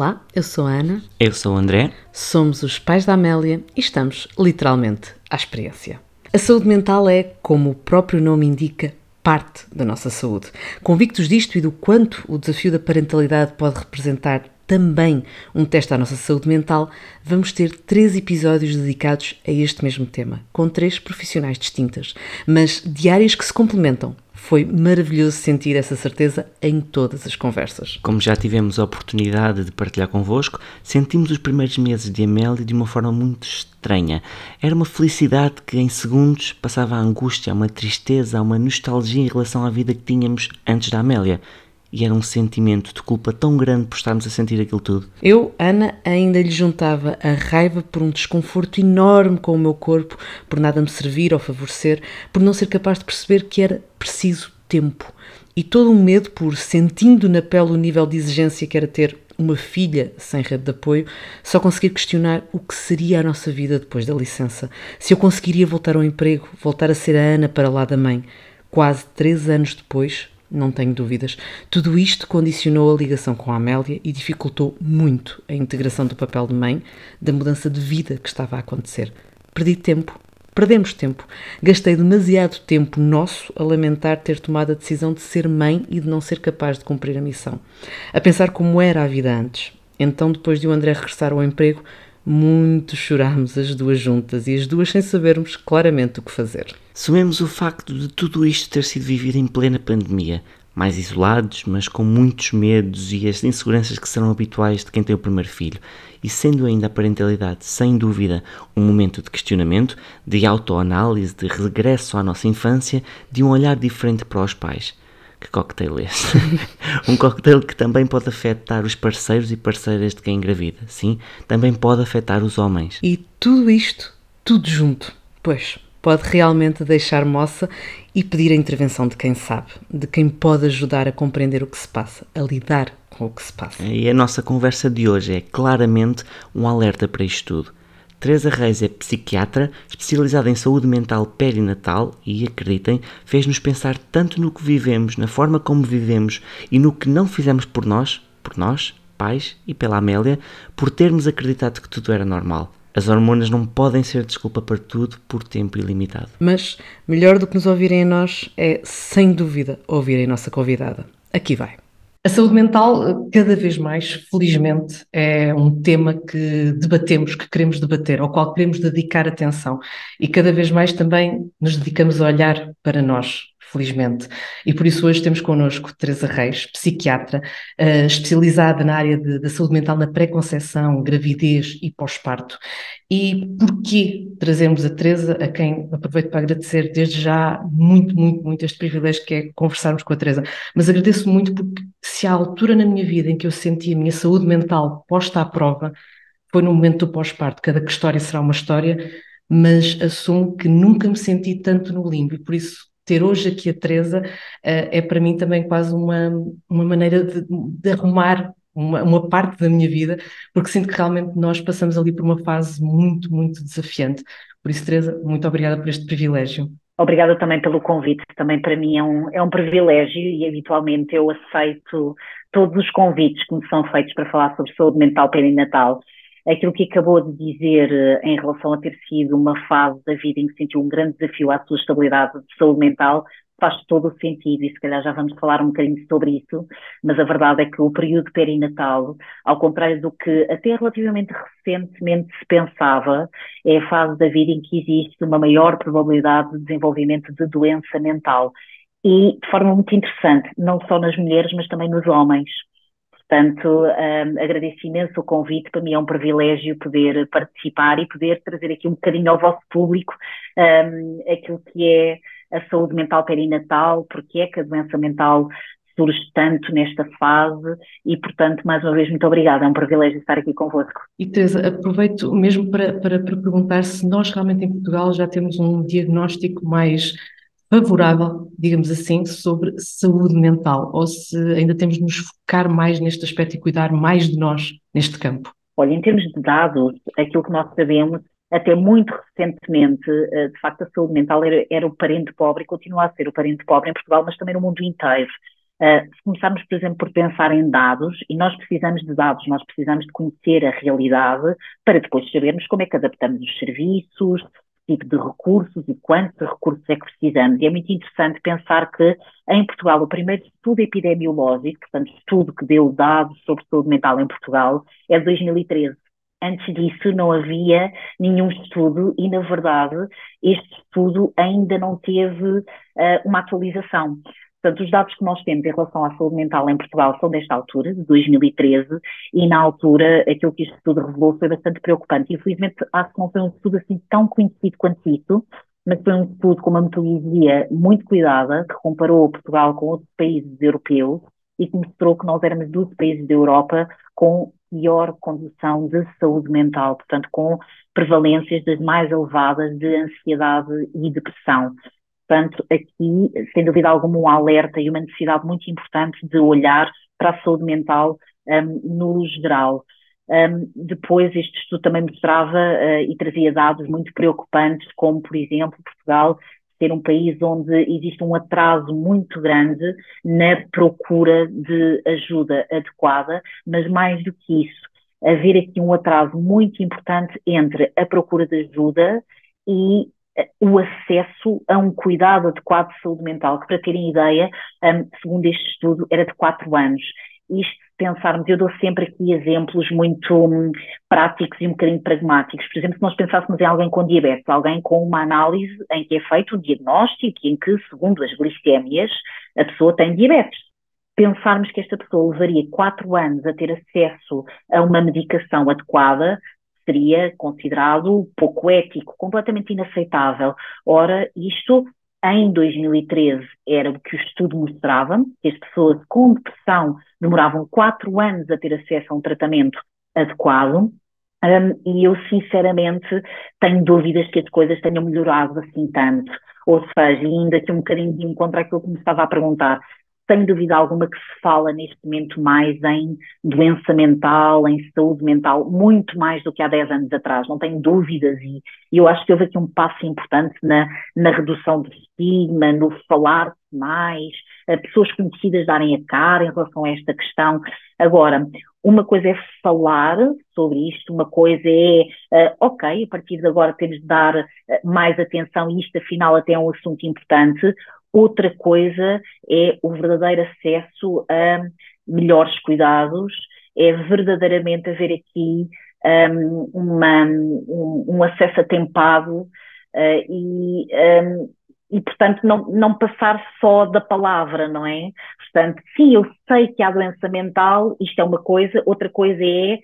Olá, eu sou a Ana. Eu sou o André. Somos os pais da Amélia e estamos literalmente à experiência. A saúde mental é, como o próprio nome indica, parte da nossa saúde. Convictos disto e do quanto o desafio da parentalidade pode representar também um teste à nossa saúde mental, vamos ter três episódios dedicados a este mesmo tema, com três profissionais distintas, mas de áreas que se complementam. Foi maravilhoso sentir essa certeza em todas as conversas. Como já tivemos a oportunidade de partilhar convosco, sentimos os primeiros meses de Amélia de uma forma muito estranha. Era uma felicidade que em segundos passava a angústia, uma tristeza, uma nostalgia em relação à vida que tínhamos antes da Amélia e era um sentimento de culpa tão grande por estarmos a sentir aquilo tudo. Eu, Ana, ainda lhe juntava a raiva por um desconforto enorme com o meu corpo, por nada me servir ou favorecer, por não ser capaz de perceber que era preciso tempo. E todo um medo por, sentindo na pele o nível de exigência que era ter uma filha sem rede de apoio, só conseguir questionar o que seria a nossa vida depois da licença. Se eu conseguiria voltar ao emprego, voltar a ser a Ana para lá da mãe. Quase três anos depois, não tenho dúvidas. Tudo isto condicionou a ligação com a Amélia e dificultou muito a integração do papel de mãe, da mudança de vida que estava a acontecer. Perdi tempo. Perdemos tempo. Gastei demasiado tempo nosso a lamentar ter tomado a decisão de ser mãe e de não ser capaz de cumprir a missão. A pensar como era a vida antes. Então, depois de o André regressar ao emprego, muito chorámos as duas juntas e as duas sem sabermos claramente o que fazer. Somemos o facto de tudo isto ter sido vivido em plena pandemia, mais isolados, mas com muitos medos e as inseguranças que serão habituais de quem tem o primeiro filho, e sendo ainda a parentalidade, sem dúvida, um momento de questionamento, de autoanálise, de regresso à nossa infância, de um olhar diferente para os pais. Que cocktail é esse? um cocktail que também pode afetar os parceiros e parceiras de quem engravida, sim, também pode afetar os homens. E tudo isto, tudo junto, pois, pode realmente deixar moça e pedir a intervenção de quem sabe, de quem pode ajudar a compreender o que se passa, a lidar com o que se passa. E a nossa conversa de hoje é claramente um alerta para isto tudo. Teresa Reis é psiquiatra, especializada em saúde mental perinatal e, acreditem, fez-nos pensar tanto no que vivemos, na forma como vivemos e no que não fizemos por nós, por nós, pais e pela Amélia, por termos acreditado que tudo era normal. As hormonas não podem ser desculpa para tudo por tempo ilimitado. Mas melhor do que nos ouvirem a nós é, sem dúvida, ouvirem a nossa convidada. Aqui vai. A saúde mental, cada vez mais, felizmente, é um tema que debatemos, que queremos debater, ao qual queremos dedicar atenção. E cada vez mais também nos dedicamos a olhar para nós, felizmente. E por isso hoje temos connosco Teresa Reis, psiquiatra, uh, especializada na área da saúde mental na pré-conceição, gravidez e pós-parto. E porquê trazemos a Teresa, a quem aproveito para agradecer desde já muito, muito, muito este privilégio que é conversarmos com a Teresa. Mas agradeço muito porque se há altura na minha vida em que eu senti a minha saúde mental posta à prova, foi no momento do pós-parto. Cada história será uma história, mas assumo que nunca me senti tanto no limbo e por isso ter hoje aqui a Teresa uh, é para mim também quase uma, uma maneira de, de arrumar uma, uma, parte da minha vida, porque sinto que realmente nós passamos ali por uma fase muito, muito desafiante. Por isso, Teresa, muito obrigada por este privilégio. Obrigada também pelo convite, também para mim é um, é um privilégio e habitualmente eu aceito todos os convites que me são feitos para falar sobre saúde mental perinatal aquilo que acabou de dizer eh, em relação a ter sido uma fase da vida em que sentiu um grande desafio à sua estabilidade de saúde mental, faz todo o sentido e se calhar já vamos falar um bocadinho sobre isso, mas a verdade é que o período perinatal, ao contrário do que até relativamente recentemente se pensava, é a fase da vida em que existe uma maior probabilidade de desenvolvimento de doença mental. E de forma muito interessante, não só nas mulheres, mas também nos homens. Portanto, um, agradeço imenso o convite, para mim é um privilégio poder participar e poder trazer aqui um bocadinho ao vosso público um, aquilo que é a saúde mental perinatal, porque é que a doença mental surge tanto nesta fase. E, portanto, mais uma vez, muito obrigada, é um privilégio estar aqui convosco. E Teresa, aproveito mesmo para, para, para perguntar se nós realmente em Portugal já temos um diagnóstico mais favorável, digamos assim, sobre saúde mental, ou se ainda temos de nos focar mais neste aspecto e cuidar mais de nós neste campo? Olha, em termos de dados, aquilo que nós sabemos, até muito recentemente, eh, de facto, a saúde mental era, era o parente pobre e continua a ser o parente pobre em Portugal, mas também no mundo inteiro. Uh, se começarmos, por exemplo, por pensar em dados, e nós precisamos de dados, nós precisamos de conhecer a realidade para depois sabermos como é que adaptamos os serviços, tipo de recursos e quantos recursos é que precisamos. E é muito interessante pensar que em Portugal o primeiro estudo epidemiológico, portanto estudo que deu dados sobre saúde mental em Portugal, é de 2013. Antes disso não havia nenhum estudo e, na verdade, este estudo ainda não teve uh, uma atualização. Portanto, os dados que nós temos em relação à saúde mental em Portugal são desta altura, de 2013, e na altura aquilo que este estudo revelou foi bastante preocupante. Infelizmente, acho que não foi um estudo assim tão conhecido quanto isso, mas foi um estudo com uma metodologia muito cuidada, que comparou Portugal com outros países europeus e que mostrou que nós éramos dos países da Europa com pior condição de saúde mental, portanto, com prevalências das mais elevadas de ansiedade e depressão. Portanto, aqui, sem dúvida alguma, um alerta e uma necessidade muito importante de olhar para a saúde mental um, no geral. Um, depois, este estudo também mostrava uh, e trazia dados muito preocupantes, como, por exemplo, Portugal ser um país onde existe um atraso muito grande na procura de ajuda adequada, mas mais do que isso, haver aqui um atraso muito importante entre a procura de ajuda e o acesso a um cuidado adequado de saúde mental, que para terem ideia, um, segundo este estudo, era de quatro anos. Isto, se pensarmos, eu dou sempre aqui exemplos muito um, práticos e um bocadinho pragmáticos. Por exemplo, se nós pensássemos em alguém com diabetes, alguém com uma análise em que é feito o diagnóstico em que, segundo as glicémias, a pessoa tem diabetes pensarmos que esta pessoa levaria quatro anos a ter acesso a uma medicação adequada, seria considerado pouco ético, completamente inaceitável. Ora, isto em 2013 era o que o estudo mostrava, que as pessoas com depressão demoravam quatro anos a ter acesso a um tratamento adequado, um, e eu sinceramente tenho dúvidas que as coisas tenham melhorado assim tanto. Ou seja, ainda que um bocadinho de encontro àquilo que me estava a perguntar, sem dúvida alguma que se fala neste momento mais em doença mental, em saúde mental, muito mais do que há 10 anos atrás, não tenho dúvidas, e, eu acho que houve aqui um passo importante na, na redução do estigma, no falar mais, pessoas conhecidas darem a cara em relação a esta questão. Agora, uma coisa é falar sobre isto, uma coisa é, uh, ok, a partir de agora temos de dar uh, mais atenção e isto afinal até é um assunto importante. Outra coisa é o verdadeiro acesso a melhores cuidados, é verdadeiramente haver aqui um, uma, um, um, acesso atempado uh, e, um, e, portanto, não, não passar só da palavra, não é? Portanto, sim, eu sei que há doença mental, isto é uma coisa, outra coisa é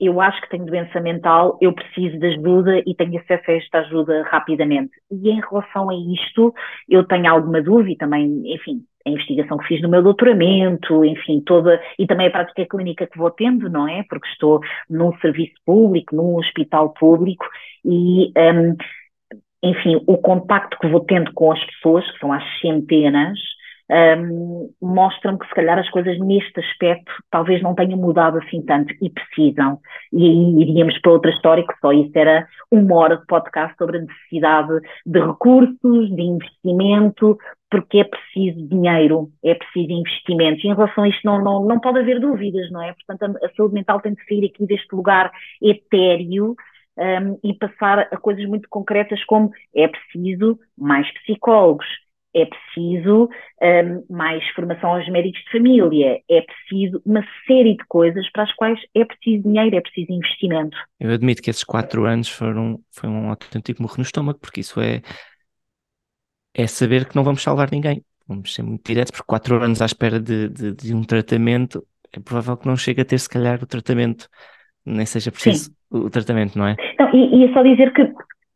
eu acho que tenho doença mental, eu preciso de ajuda e tenho acesso a esta ajuda rapidamente. E em relação a isto, eu tenho alguma dúvida também, enfim, a investigação que fiz no meu doutoramento, enfim, toda, e também a prática clínica que vou tendo, não é? Porque estou num serviço público, num hospital público, e, um, enfim, o contacto que vou tendo com as pessoas, que são às centenas, um, mostram que se calhar as coisas neste aspecto talvez não tenham mudado assim tanto e precisam. E aí iríamos para outra história que só isso era uma hora de podcast sobre a necessidade de recursos, de investimento, porque é preciso dinheiro, é preciso investimento. E em relação a isto não, não, não pode haver dúvidas, não é? Portanto, a, a saúde mental tem de sair aqui deste lugar etéreo um, e passar a coisas muito concretas como é preciso mais psicólogos, é preciso um, mais formação aos médicos de família, é preciso uma série de coisas para as quais é preciso dinheiro, é preciso investimento. Eu admito que esses quatro anos foram foi um autêntico morro no estômago, porque isso é, é saber que não vamos salvar ninguém. Vamos ser muito diretos, porque quatro anos à espera de, de, de um tratamento, é provável que não chegue a ter, se calhar, o tratamento, nem seja preciso Sim. o tratamento, não é? Não, e, e é só dizer que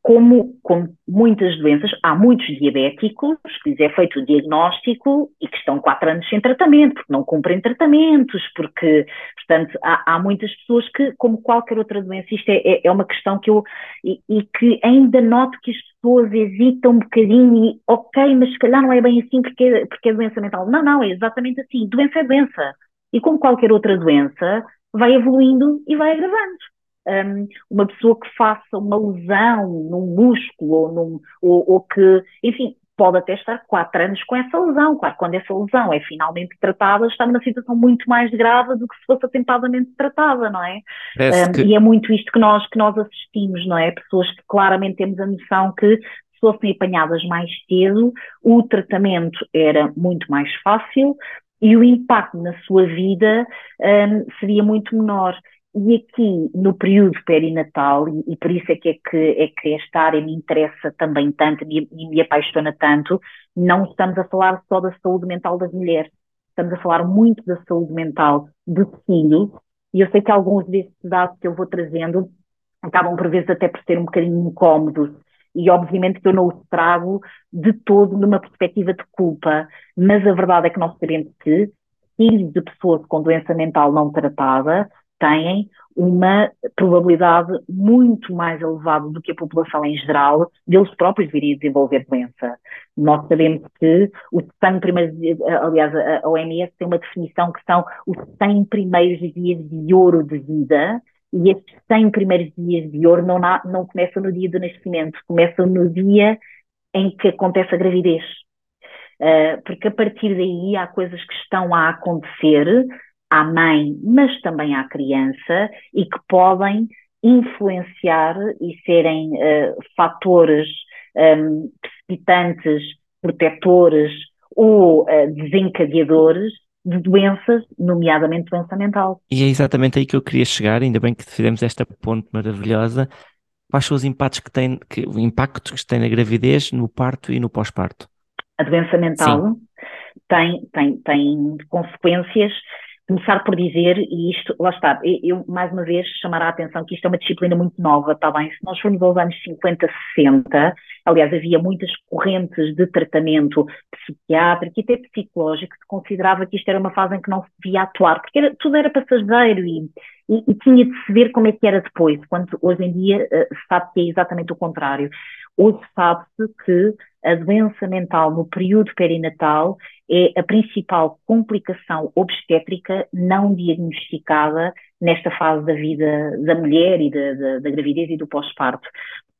como, como muitas doenças, há muitos diabéticos que lhes é feito o diagnóstico e que estão quatro anos sem tratamento, porque não cumprem tratamentos, porque, portanto, há, há muitas pessoas que, como qualquer outra doença, isto é, é, é uma questão que eu, e, e, que ainda noto que as pessoas hesitam um bocadinho e, ok, mas se calhar não é bem assim porque porque é doença mental. Não, não, é exatamente assim, doença é doença. E como qualquer outra doença, vai evoluindo e vai agravando um, uma pessoa que faça uma lesão num músculo ou, num, ou, ou, que, enfim, pode até estar quatro anos com essa lesão. Claro, quando essa lesão é finalmente tratada, está numa situação muito mais grave do que se fosse atempadamente tratada, não é? Um, que... E é muito isto que nós, que nós assistimos, não é? Pessoas que claramente temos a noção que se fossem apanhadas mais cedo, o tratamento era muito mais fácil e o impacto na sua vida um, seria muito menor. E aqui, no período perinatal, e, e, por isso é que, é que, é que esta área me interessa também tanto e me, me apaixona tanto, não estamos a falar só da saúde mental das mulheres, estamos a falar muito da saúde mental do filho, e eu sei que alguns desses dados que eu vou trazendo acabam por vezes até por ser um bocadinho incómodos, e obviamente que eu não os trago de todo numa perspectiva de culpa, mas a verdade é que nós sabemos que filhos de pessoas com doença mental não tratada têm uma probabilidade muito mais elevada do que a população em geral deles próprios virem a desenvolver doença. Nós sabemos que os 100 primeiros, aliás, a OMS tem uma definição que são os 100 primeiros dias de ouro de vida, e esses 100 primeiros dias de ouro não, não começam no dia do nascimento, começam no dia em que acontece a gravidez. Uh, porque a partir daí há coisas que estão a acontecer à mãe, mas também à criança, e que podem influenciar e serem uh, fatores um, ehm, precipitantes, protetores ou uh, desencadeadores de doenças, nomeadamente doença mental. E é exatamente aí que eu queria chegar, ainda bem que fizemos esta ponte maravilhosa. Quais são os impactos que tem, que, o impacto que tem na gravidez, no parto e no pós-parto? A doença mental tem, tem, tem consequências começar por dizer, e isto, lá está, eu mais uma vez chamará a atenção que isto é uma disciplina muito nova, está bem? Se nós formos aos anos 50, 60, aliás, havia muitas correntes de tratamento psiquiátrico e até psicológico que se considerava que isto era uma fase em que não se devia atuar, porque era, tudo era passageiro e, e, e, tinha de se ver como é que era depois, quando hoje em dia uh, sabe que é exatamente o contrário. Hoje sabe-se que a doença mental no período perinatal é a principal complicação obstétrica não diagnosticada nesta fase da vida da mulher e da, da, da gravidez e do pós-parto.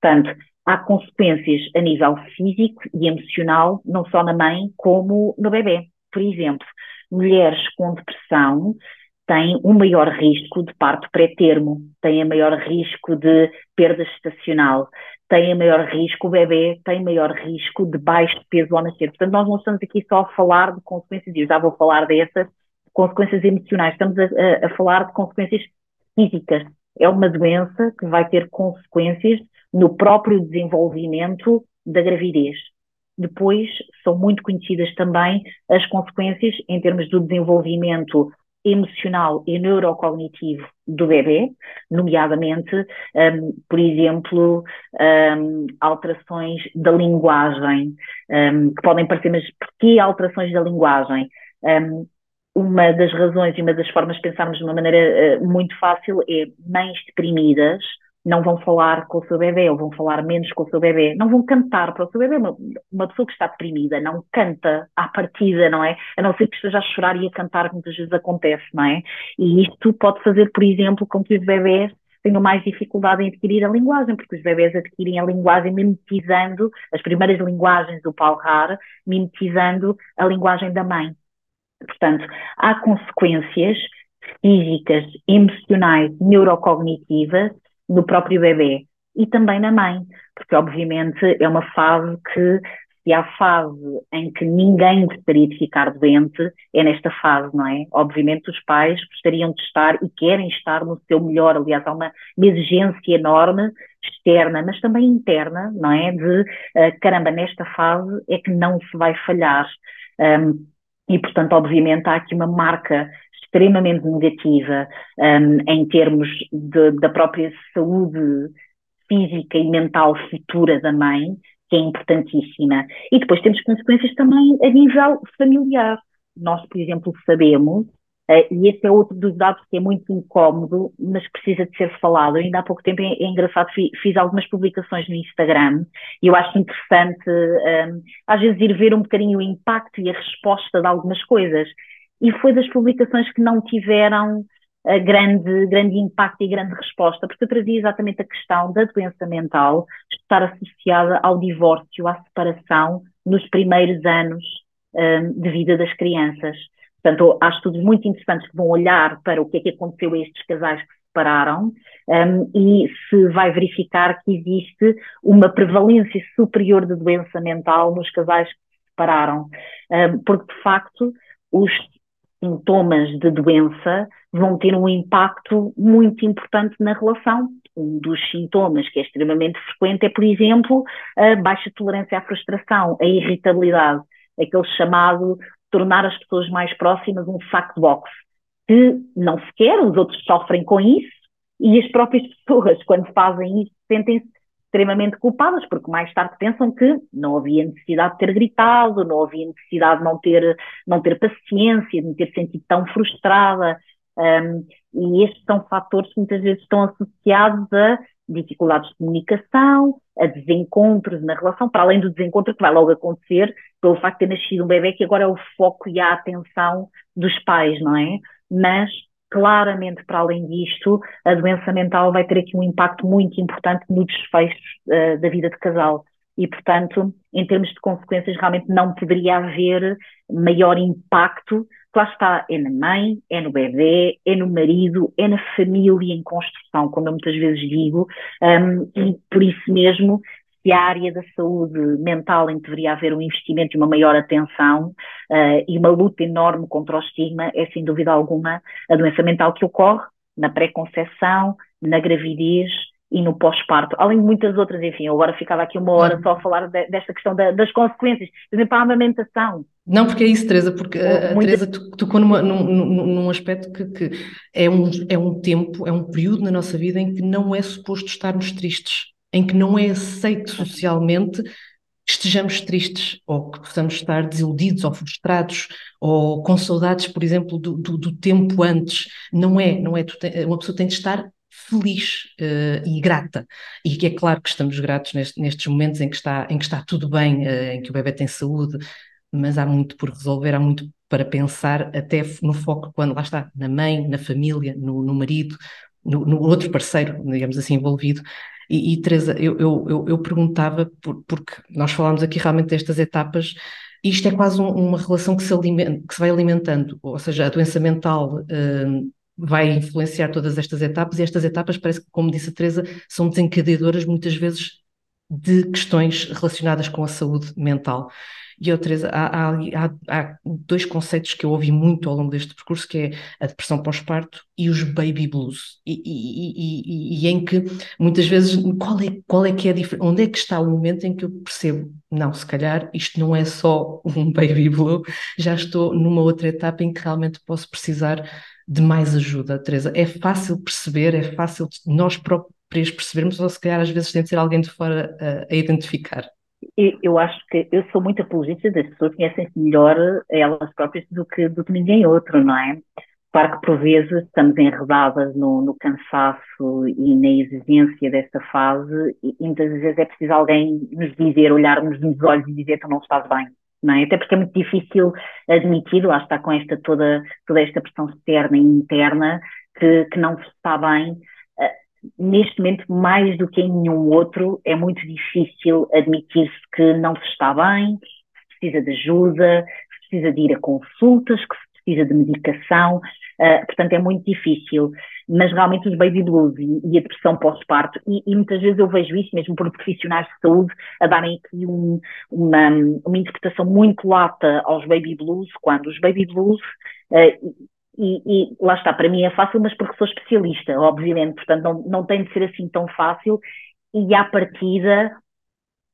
Portanto, há consequências a nível físico e emocional, não só na mãe, como no bebê. Por exemplo, mulheres com depressão têm um maior risco de parto pré-termo, têm um maior risco de perda estacional, têm maior risco, o bebê tem maior risco de baixo peso ao nascer. Portanto, nós não estamos aqui só a falar de consequências, e eu já vou falar dessas, consequências emocionais, estamos a, a, a falar de consequências físicas. É uma doença que vai ter consequências no próprio desenvolvimento da gravidez. Depois, são muito conhecidas também as consequências em termos do desenvolvimento emocional e neurocognitivo do bebê, nomeadamente, um, por exemplo, um, alterações da linguagem, um, que podem parecer, mas porquê alterações da linguagem? Hum, uma das razões e uma das formas de pensarmos de uma maneira uh, muito fácil é mães deprimidas não vão falar com o seu bebê, ou vão falar menos com o seu bebê, não vão cantar para o seu bebê. Uma, uma pessoa que está deprimida não canta à partida, não é? A não ser que esteja a chorar e a cantar, muitas vezes acontece, não é? E isto pode fazer, por exemplo, com que os bebés tenham mais dificuldade em adquirir a linguagem, porque os bebés adquirem a linguagem mimetizando as primeiras linguagens do palrar, mimetizando a linguagem da mãe. Portanto, há consequências físicas, emocionais, neurocognitivas no próprio bebê e também na mãe, porque obviamente é uma fase que se há fase em que ninguém gostaria de ficar doente, é nesta fase, não é? Obviamente os pais gostariam de estar e querem estar no seu melhor, aliás, há uma, exigência enorme externa, mas também interna, não é? De uh, caramba, nesta fase é que não se vai falhar. Um, e, portanto, obviamente, há aqui uma marca extremamente negativa um, em termos de, da própria saúde física e mental futura da mãe, que é importantíssima. E depois temos consequências também a nível familiar. Nós, por exemplo, sabemos, uh, e esse é outro dos dados que é muito incómodo, mas precisa de ser falado. Ainda há pouco tempo, é, é engraçado, fiz, fiz, algumas publicações no Instagram e eu acho interessante, um, às vezes, ir ver um bocadinho o impacto e a resposta de algumas coisas e foi das publicações que não tiveram uh, grande, grande impacto e grande resposta, porque eu trazia exatamente a questão da doença mental estar associada ao divórcio, à separação nos primeiros anos um, de vida das crianças. Portanto, há estudos muito interessantes que vão olhar para o que é que aconteceu a estes casais que se separaram um, e se vai verificar que existe uma prevalência superior de doença mental nos casais que se separaram, um, porque de facto os sintomas de doença vão ter um impacto muito importante na relação. Um dos sintomas que é extremamente frequente é, por exemplo, a baixa tolerância à frustração, a irritabilidade, aquele chamado tornar as pessoas mais próximas um saco de boxe, que não se quer, os outros sofrem com isso, e as próprias pessoas, quando fazem isso, sentem-se extremamente culpadas, porque mais tarde pensam que não havia necessidade de ter gritado, não havia necessidade de não ter, não ter paciência, de me ter sentido tão frustrada. Um, e estes são fatores que muitas vezes estão associados a dificuldades de comunicação, a desencontros na relação, para além do desencontro que vai logo acontecer pelo facto de ter nascido um bebê que agora é o foco e a atenção dos pais, não é? Mas claramente, para além disto, a doença mental vai ter aqui um impacto muito importante no desfecho uh, da vida de casal. E, portanto, em termos de consequências, realmente não poderia haver maior impacto. Lá está, é na mãe, é no bebê, é no marido, é na família em construção, como eu muitas vezes digo, um, e por isso mesmo se a área da saúde mental em que deveria haver um investimento e uma maior atenção uh, e uma luta enorme contra o estigma é, sem dúvida alguma, a doença mental que ocorre na pré-conceição, na gravidez e no pós-parto, além de muitas outras, enfim, eu agora ficava aqui uma hora só a falar de, desta questão da, das consequências, por exemplo, a amamentação. Não, porque é isso, Teresa, porque a Teresa tocou numa, num, num, aspecto que, que, é, um, é um tempo, é um período na nossa vida em que não é suposto estarmos tristes em que não é aceito socialmente que estejamos tristes ou que possamos estar desiludidos ou frustrados ou com saudades, por exemplo, do, do, do tempo antes. Não é, não é. Uma pessoa tem de estar feliz uh, e grata. E é claro que estamos gratos neste, nestes momentos em que, está, em que está tudo bem, uh, em que o bebê tem saúde, mas há muito por resolver, há muito para pensar, até no foco quando lá está, na mãe, na família, no, no marido, no, no, outro parceiro, digamos assim, envolvido. E, e Teresa, eu, eu, eu, eu perguntava, por, porque nós falámos aqui realmente destas etapas, isto é quase um, uma relação que se, alimenta, que se vai alimentando, ou seja, a doença mental uh, vai influenciar todas estas etapas, e estas etapas parece que, como disse a Teresa, são desencadeadoras muitas vezes de questões relacionadas com a saúde mental. E outra, Teresa, há, há, há, dois conceitos que eu ouvi muito ao longo deste percurso, que é a depressão pós-parto e os baby blues. E, e, e, e, em que, muitas vezes, qual é, qual é que é a diferença? Onde é que está o momento em que eu percebo, não, se calhar isto não é só um baby blue, já estou numa outra etapa em que realmente posso precisar de mais ajuda, Teresa. É fácil perceber, é fácil nós próprios percebermos, ou se calhar às vezes tem de ser alguém de fora a, a identificar eu acho que eu sou muito apologista das pessoas conhecem-se melhor elas próprias do que, do que ninguém outro, não é? Claro que por vezes estamos enredadas no, no cansaço e na exigência desta fase e, e muitas vezes é preciso alguém nos dizer, olhar-nos nos olhos e dizer que não estás bem, não é? Até porque é muito difícil admitir, lá está com esta toda, toda esta pressão externa e interna que, que não está bem neste momento, mais do que em nenhum outro, é muito difícil admitir-se que não se está bem, se precisa de ajuda, se precisa de ir a consultas, que se precisa de medicação, uh, portanto é muito difícil. Mas realmente os baby blues e, e a depressão pós-parto, e, e, muitas vezes eu vejo isso mesmo por profissionais de saúde a darem aqui um, uma, uma interpretação muito lata aos baby blues, quando os baby blues uh, e, e, lá está, para mim é fácil, mas porque sou especialista, obviamente, portanto não, não tem de ser assim tão fácil. E à partida,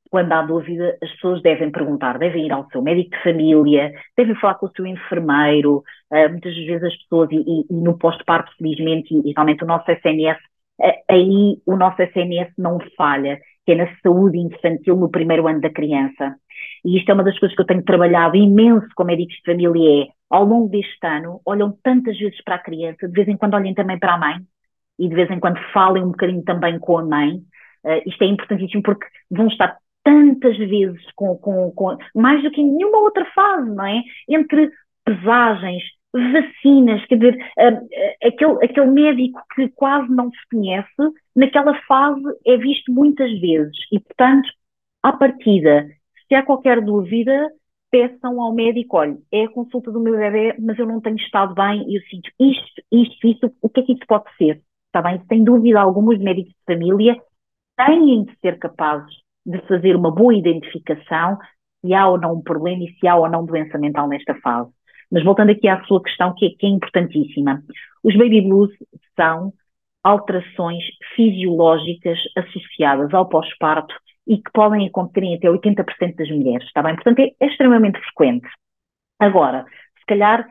quando há dúvida, as pessoas devem perguntar, devem ir ao seu médico de família, devem falar com o seu enfermeiro. Uh, muitas vezes as pessoas, e, e, e no pós-parto, felizmente, e, realmente o nosso SNS, uh, aí o nosso SNS não falha, que é na saúde infantil no primeiro ano da criança. E isto é uma das coisas que eu tenho trabalhado imenso com médicos de família, é ao longo deste ano, olham tantas vezes para a criança, de vez em quando olhem também para a mãe, e de vez em quando falem um bocadinho também com a mãe. Uh, isto é importantíssimo porque vão estar tantas vezes com, com, com, mais do que em nenhuma outra fase, não é? Entre pesagens, vacinas, quer dizer, uh, aquele, aquele médico que quase não se conhece, naquela fase é visto muitas vezes e, portanto, à partida, Se há qualquer dúvida, peçam ao médico, olha, é a consulta do meu bebê, mas eu não tenho estado bem e eu sinto isto, isto, isto, o que é que isso pode ser? Está bem? Sem dúvida alguma, os médicos de família têm de ser capazes de fazer uma boa identificação se há ou não um problema e se há ou não doença mental nesta fase. Mas voltando aqui à sua questão, que é, que é importantíssima. Os baby blues são alterações fisiológicas associadas ao pós-parto e que podem acontecer em até 80% das mulheres, está bem? Portanto, é, é extremamente frequente. Agora, se calhar,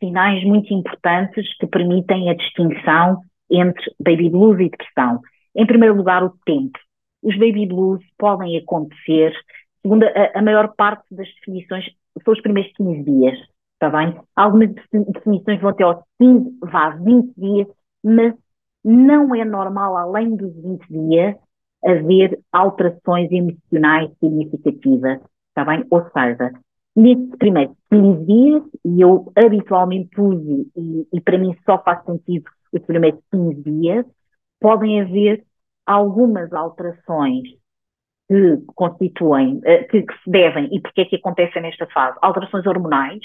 sinais muito importantes que permitem a distinção entre baby blues e depressão. Em primeiro lugar, o tempo. Os baby blues podem acontecer, segundo a, a maior parte das definições, são os primeiros 15 dias, está bem? Algumas definições vão até aos 15, vá, 20 dias, mas não é normal, além dos 20 dias, haver alterações emocionais significativas, está bem? Ou seja, nesses primeiros 15 dias, e eu habitualmente uso, e, e para mim só faz sentido os primeiros 15 dias, podem haver algumas alterações que constituem, eh, que, que, se devem, e porque é que acontecem nesta fase? Alterações hormonais,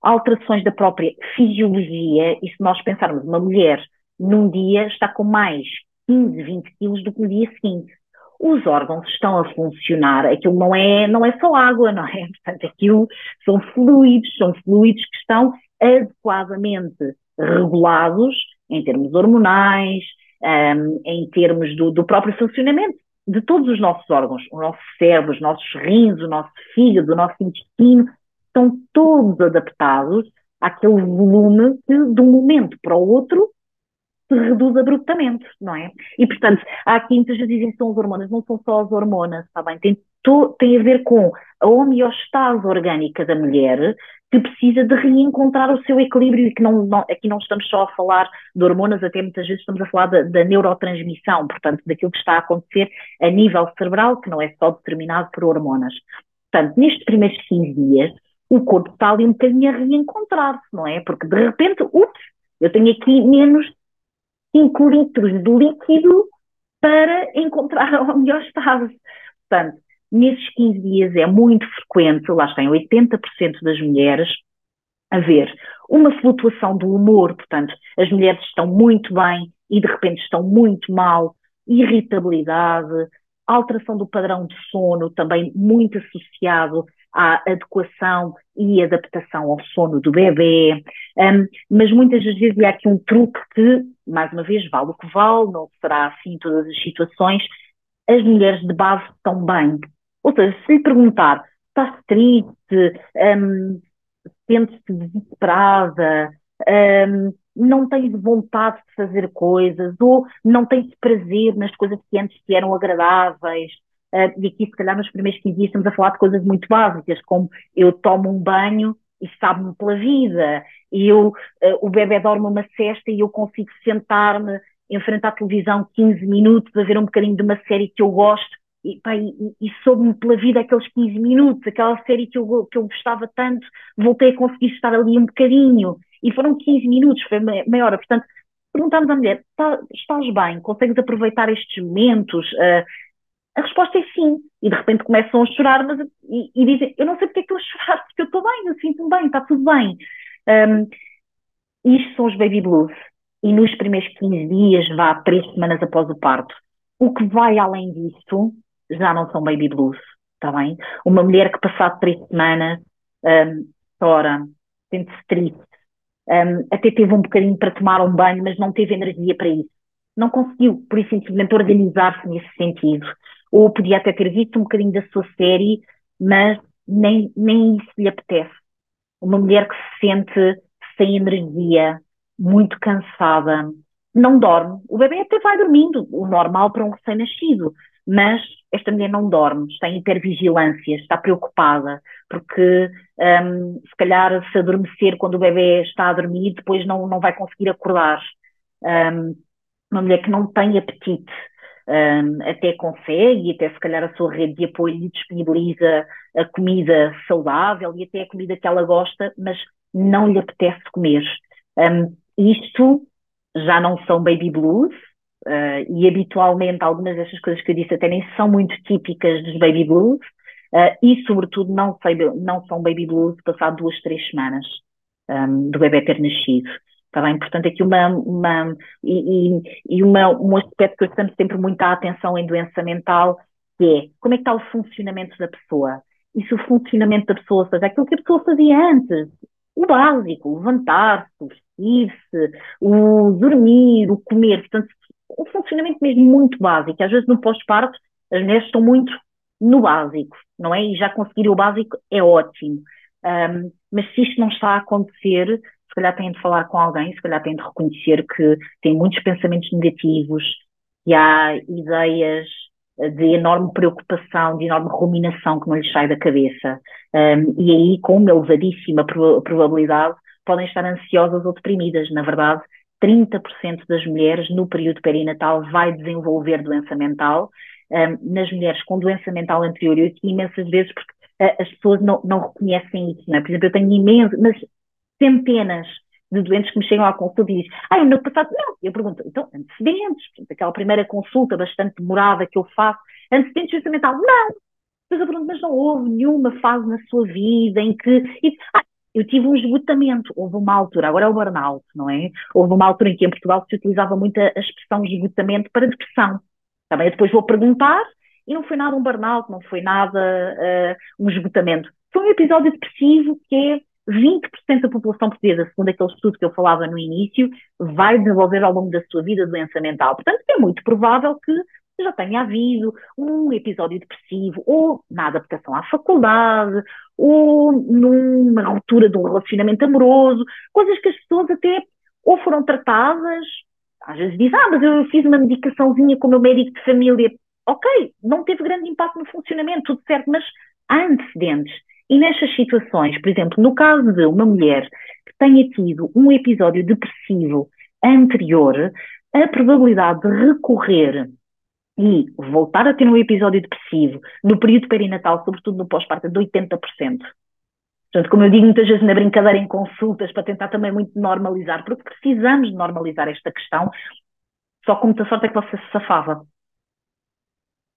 alterações da própria fisiologia, e se nós pensarmos uma mulher num dia está com mais 15, 20 quilos do que no dia seguinte. Os órgãos estão a funcionar, aquilo não é, não é só água, não é? Portanto, aquilo são fluidos, são fluidos que estão adequadamente regulados em termos hormonais, um, em termos do, do próprio funcionamento de todos os nossos órgãos, o nosso cérebro, os nossos rins, o nosso fígado, o nosso intestino, estão todos adaptados àquele volume que, de um momento para o outro, se reduz abruptamente, não é? E, portanto, há aqui muitas vezes dizem que são as hormonas, não são só as hormonas, está bem? Tem, to, tem a ver com a homeostase orgânica da mulher, que precisa de reencontrar o seu equilíbrio e que não, não, aqui não estamos só a falar de hormonas, até muitas vezes estamos a falar da, da, neurotransmissão, portanto, daquilo que está a acontecer a nível cerebral, que não é só determinado por hormonas. Portanto, nestes primeiros 15 dias, o corpo está ali um bocadinho a reencontrar-se, não é? Porque de repente, ups, eu tenho aqui menos 5 litros de líquido para encontrar a homeostase. Portanto, nesses 15 dias é muito frequente, lá está em 80% das mulheres, haver uma flutuação do humor, portanto, as mulheres estão muito bem e de repente estão muito mal, irritabilidade, alteração do padrão de sono, também muito associado à adequação e adaptação ao sono do bebê, um, mas muitas das vezes há aqui um truque que, mais uma vez, vale o que vale, não será assim em todas as situações, as mulheres de base estão bem. Ou seja, se lhe perguntar, está triste, um, sente-se desesperada, um, não tens vontade de fazer coisas, ou não tens prazer nas coisas que antes te eram agradáveis, Uh, e aqui, se calhar, nos primeiros 15 dias estamos a falar de coisas muito básicas, como eu tomo um banho e sabe-me pela vida, e eu, uh, o bebê dorme uma cesta e eu consigo sentar-me em frente à televisão 15 minutos a ver um bocadinho de uma série que eu gosto, e, e, e soube-me pela vida aqueles 15 minutos, aquela série que eu, que eu gostava tanto, voltei a conseguir estar ali um bocadinho, e foram 15 minutos, foi meia hora, portanto, perguntamos à mulher, tá, estás bem, consegues aproveitar estes momentos, uh, a resposta é sim. E de repente começam a chorar mas, e, e dizem: Eu não sei porque é que a chorar, porque eu estou bem, eu sinto-me bem, está tudo bem. Um, isto são os baby blues. E nos primeiros 15 dias, vá três semanas após o parto. O que vai além disso já não são baby blues, está bem? Uma mulher que passado três semanas um, chora, sente-se triste, um, até teve um bocadinho para tomar um banho, mas não teve energia para isso. Não conseguiu, por isso simplesmente, organizar-se nesse sentido ou podia até ter visto um bocadinho da sua série, mas nem, nem isso lhe apetece. Uma mulher que se sente sem energia, muito cansada, não dorme. O bebê até vai dormindo, o normal para um recém-nascido, mas esta mulher não dorme, está em hipervigilância, está preocupada, porque um, se calhar se adormecer quando o bebê está a dormir, depois não, não vai conseguir acordar. Um, uma mulher que não tem apetite, um, até consegue, até se calhar a sua rede de apoio lhe disponibiliza a comida saudável e até a comida que ela gosta, mas não lhe apetece comer. Um, isto já não são baby blues, uh, e habitualmente algumas destas coisas que eu disse até nem são muito típicas dos baby blues, uh, e, sobretudo, não, sei, não são baby blues passado duas, três semanas um, do bebê ter nascido. Está bem? Portanto, aqui uma, uma e, e, uma, um aspecto que eu estamos sempre muito à atenção em doença mental, que é como é que está o funcionamento da pessoa? E se o funcionamento da pessoa, seja, aquilo que a pessoa fazia antes, o básico, levantar-se, vestir-se, o dormir, o comer, portanto, um funcionamento mesmo muito básico. Às vezes no pós-parto as mulheres estão muito no básico, não é? E já conseguir o básico é ótimo. Um, mas se isto não está a acontecer, se calhar têm de falar com alguém, se calhar têm de reconhecer que tem muitos pensamentos negativos, que há ideias de enorme preocupação, de enorme ruminação que não lhes sai da cabeça. Um, e aí, com uma elevadíssima probabilidade, podem estar ansiosas ou deprimidas. Na verdade, 30% das mulheres no período perinatal vai desenvolver doença mental. Um, nas mulheres com doença mental anterior, eu imensas vezes porque uh, as pessoas não, não reconhecem isso, não é? Por exemplo, eu tenho imensas, mas centenas de doentes que me chegam à consulta e dizem, ah, no ano passado, não. Eu pergunto, então, antecedentes, aquela primeira consulta bastante demorada que eu faço, antecedentes de doença mental? Não. Mas eu pergunto, mas não houve nenhuma fase na sua vida em que. E, ah, eu tive um esgotamento, houve uma altura, agora é o burnout, não é? Houve uma altura em que em Portugal se utilizava muito a expressão esgotamento para depressão. Também eu depois vou perguntar e não foi nada um burnout, não foi nada uh, um esgotamento. Foi um episódio depressivo que é 20% da população portuguesa, segundo aquele estudo que eu falava no início, vai desenvolver ao longo da sua vida doença mental. Portanto, é muito provável que já tenha havido um episódio depressivo, ou na adaptação à faculdade, ou numa ruptura de um relacionamento amoroso, coisas que as pessoas até ou foram tratadas, às vezes dizem, ah, mas eu fiz uma medicaçãozinha com o meu médico de família. Ok, não teve grande impacto no funcionamento, tudo certo, mas há antecedentes. E nestas situações, por exemplo, no caso de uma mulher que tenha tido um episódio depressivo anterior, a probabilidade de recorrer e voltar a ter um episódio depressivo no período perinatal, sobretudo no pós-parto, é de 80%. Portanto, como eu digo muitas vezes na brincadeira em consultas, para tentar também muito normalizar, porque precisamos de normalizar esta questão, só com muita sorte é que você se safava.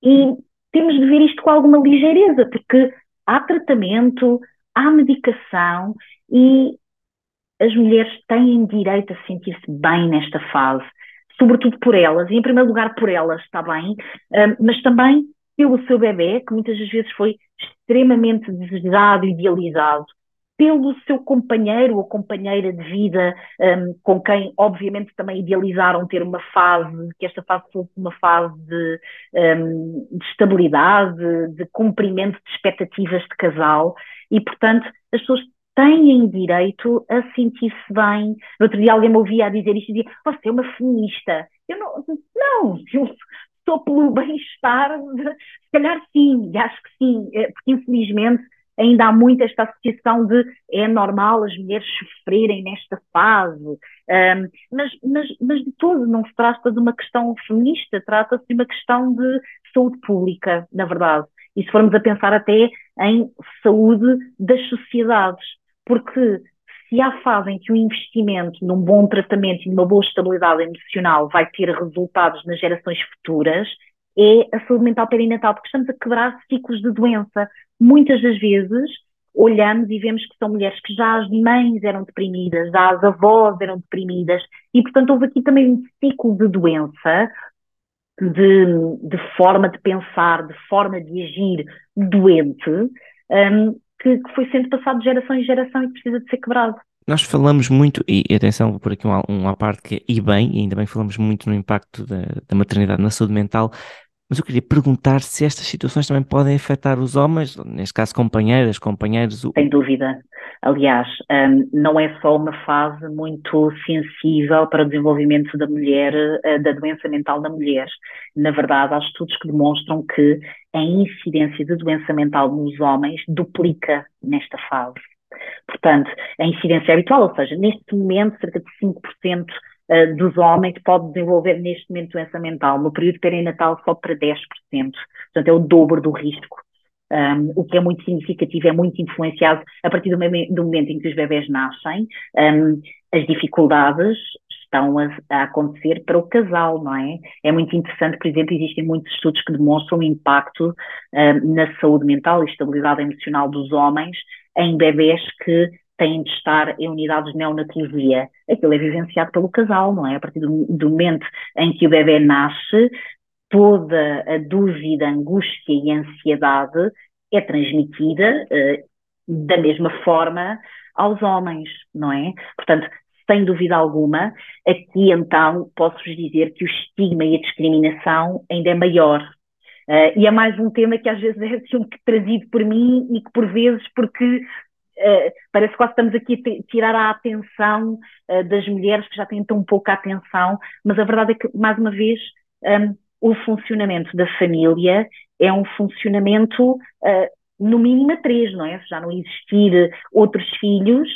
E temos de ver isto com alguma ligeireza, porque há tratamento, há medicação e as mulheres têm direito a sentir-se bem nesta fase sobretudo por elas, e em primeiro lugar por elas, está bem, mas também pelo seu bebê, que muitas das vezes foi extremamente desejado, idealizado, pelo seu companheiro ou companheira de vida, um, com quem, obviamente, também idealizaram ter uma fase, que esta fase fosse uma fase de, um, de estabilidade, de cumprimento de expectativas de casal, e, portanto, as pessoas têm direito a sentir-se bem. No outro dia alguém me ouvia a dizer isto e dizia, você é uma feminista. Eu não, não, eu sou pelo bem-estar, se calhar sim, acho que sim, é, porque infelizmente ainda há muito esta associação de é normal as mulheres sofrerem nesta fase, um, mas, mas, mas de todo não se trata de uma questão feminista, trata-se de uma questão de saúde pública, na verdade. E se formos a pensar até em saúde das sociedades porque se há fase em que o investimento num bom tratamento e numa boa estabilidade emocional vai ter resultados nas gerações futuras, é a saúde mental perinatal, porque estamos a quebrar ciclos de doença. Muitas das vezes olhamos e vemos que são mulheres que já as mães eram deprimidas, já as avós eram deprimidas, e portanto houve aqui também um ciclo de doença, de, de forma de pensar, de forma de agir doente, um, que, que foi sendo passado de geração em geração e precisa de ser quebrado. Nós falamos muito, e atenção por aqui um, um à parte que é, e bem, e ainda bem falamos muito no impacto da, da maternidade na saúde mental, mas eu queria perguntar se estas situações também podem afetar os homens, neste caso companheiras, companheiros. Sem dúvida. Aliás, um, não é só uma fase muito sensível para o desenvolvimento da mulher, uh, da doença mental da mulher. Na verdade, há estudos que demonstram que a incidência de doença mental nos homens duplica nesta fase. Portanto, a incidência habitual, ou seja, neste momento, cerca de 5% eh, dos homens pode desenvolver neste momento doença mental. No período perinatal, só para 10%. Portanto, é o dobro do risco. Um, o que é muito significativo, é muito influenciado a partir do, do momento em que os bebés nascem, um, as dificuldades estão a, a, acontecer para o casal, não é? É muito interessante, por exemplo, existem muitos estudos que demonstram o impacto uh, na saúde mental e estabilidade emocional dos homens em bebés que têm de estar em unidades de neonatologia. Aquilo é vivenciado pelo casal, não é? A partir do, do momento em que o bebê nasce, toda a dúvida, angústia e ansiedade é transmitida uh, da mesma forma aos homens, não é? Portanto, sem dúvida alguma, aqui então posso-vos dizer que o estigma e a discriminação ainda é maior. Uh, e é mais um tema que às vezes é assim, trazido por mim e que por vezes, porque uh, parece que estamos aqui a tirar a atenção uh, das mulheres que já têm tão pouca atenção, mas a verdade é que, mais uma vez, um, o funcionamento da família é um funcionamento no mínimo a três, não é? Se já não existir outros filhos,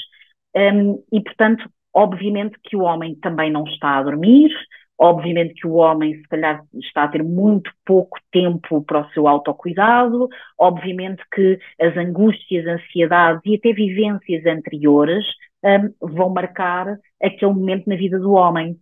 um, e portanto Obviamente que o homem também não está a dormir, obviamente que o homem, se calhar, está a ter muito pouco tempo para o seu autocuidado, obviamente que as angústias, ansiedades e até vivências anteriores um, vão marcar aquele momento na vida do homem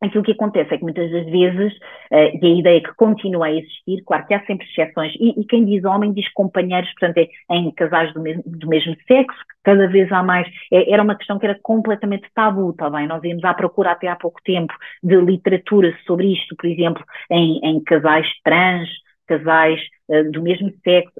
aquilo que acontece é que muitas das vezes, uh, e a ideia que continua a existir, claro que há sempre exceções, e, e quem diz homem diz companheiros, portanto, é em casais do mesmo, do mesmo sexo, cada vez há mais. É, era uma questão que era completamente tabu, está bem? Nós íamos à procura até há pouco tempo de literatura sobre isto, por exemplo, em, em casais trans, casais uh, do mesmo sexo,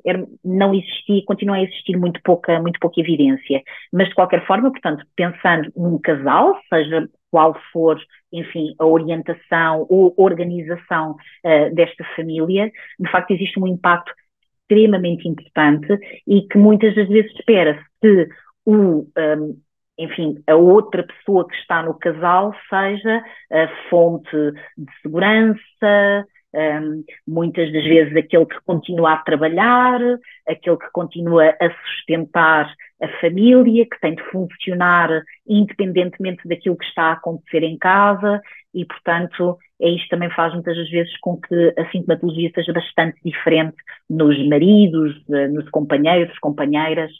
não existia, continua a existir muito pouca, muito pouca evidência. Mas, de qualquer forma, portanto, pensando num casal, seja qual for, enfim, a orientação ou organização uh, desta família, de facto existe um impacto extremamente importante e que muitas das vezes espera-se que o, um, ehm, enfim, a outra pessoa que está no casal seja a fonte de segurança, um, muitas das vezes aquele que continua a trabalhar, aquele que continua a sustentar a família, que tem de funcionar independentemente daquilo que está a acontecer em casa e, portanto, é isto também faz muitas das vezes com que a sintomatologia seja bastante diferente nos maridos, eh, nos companheiros, companheiras.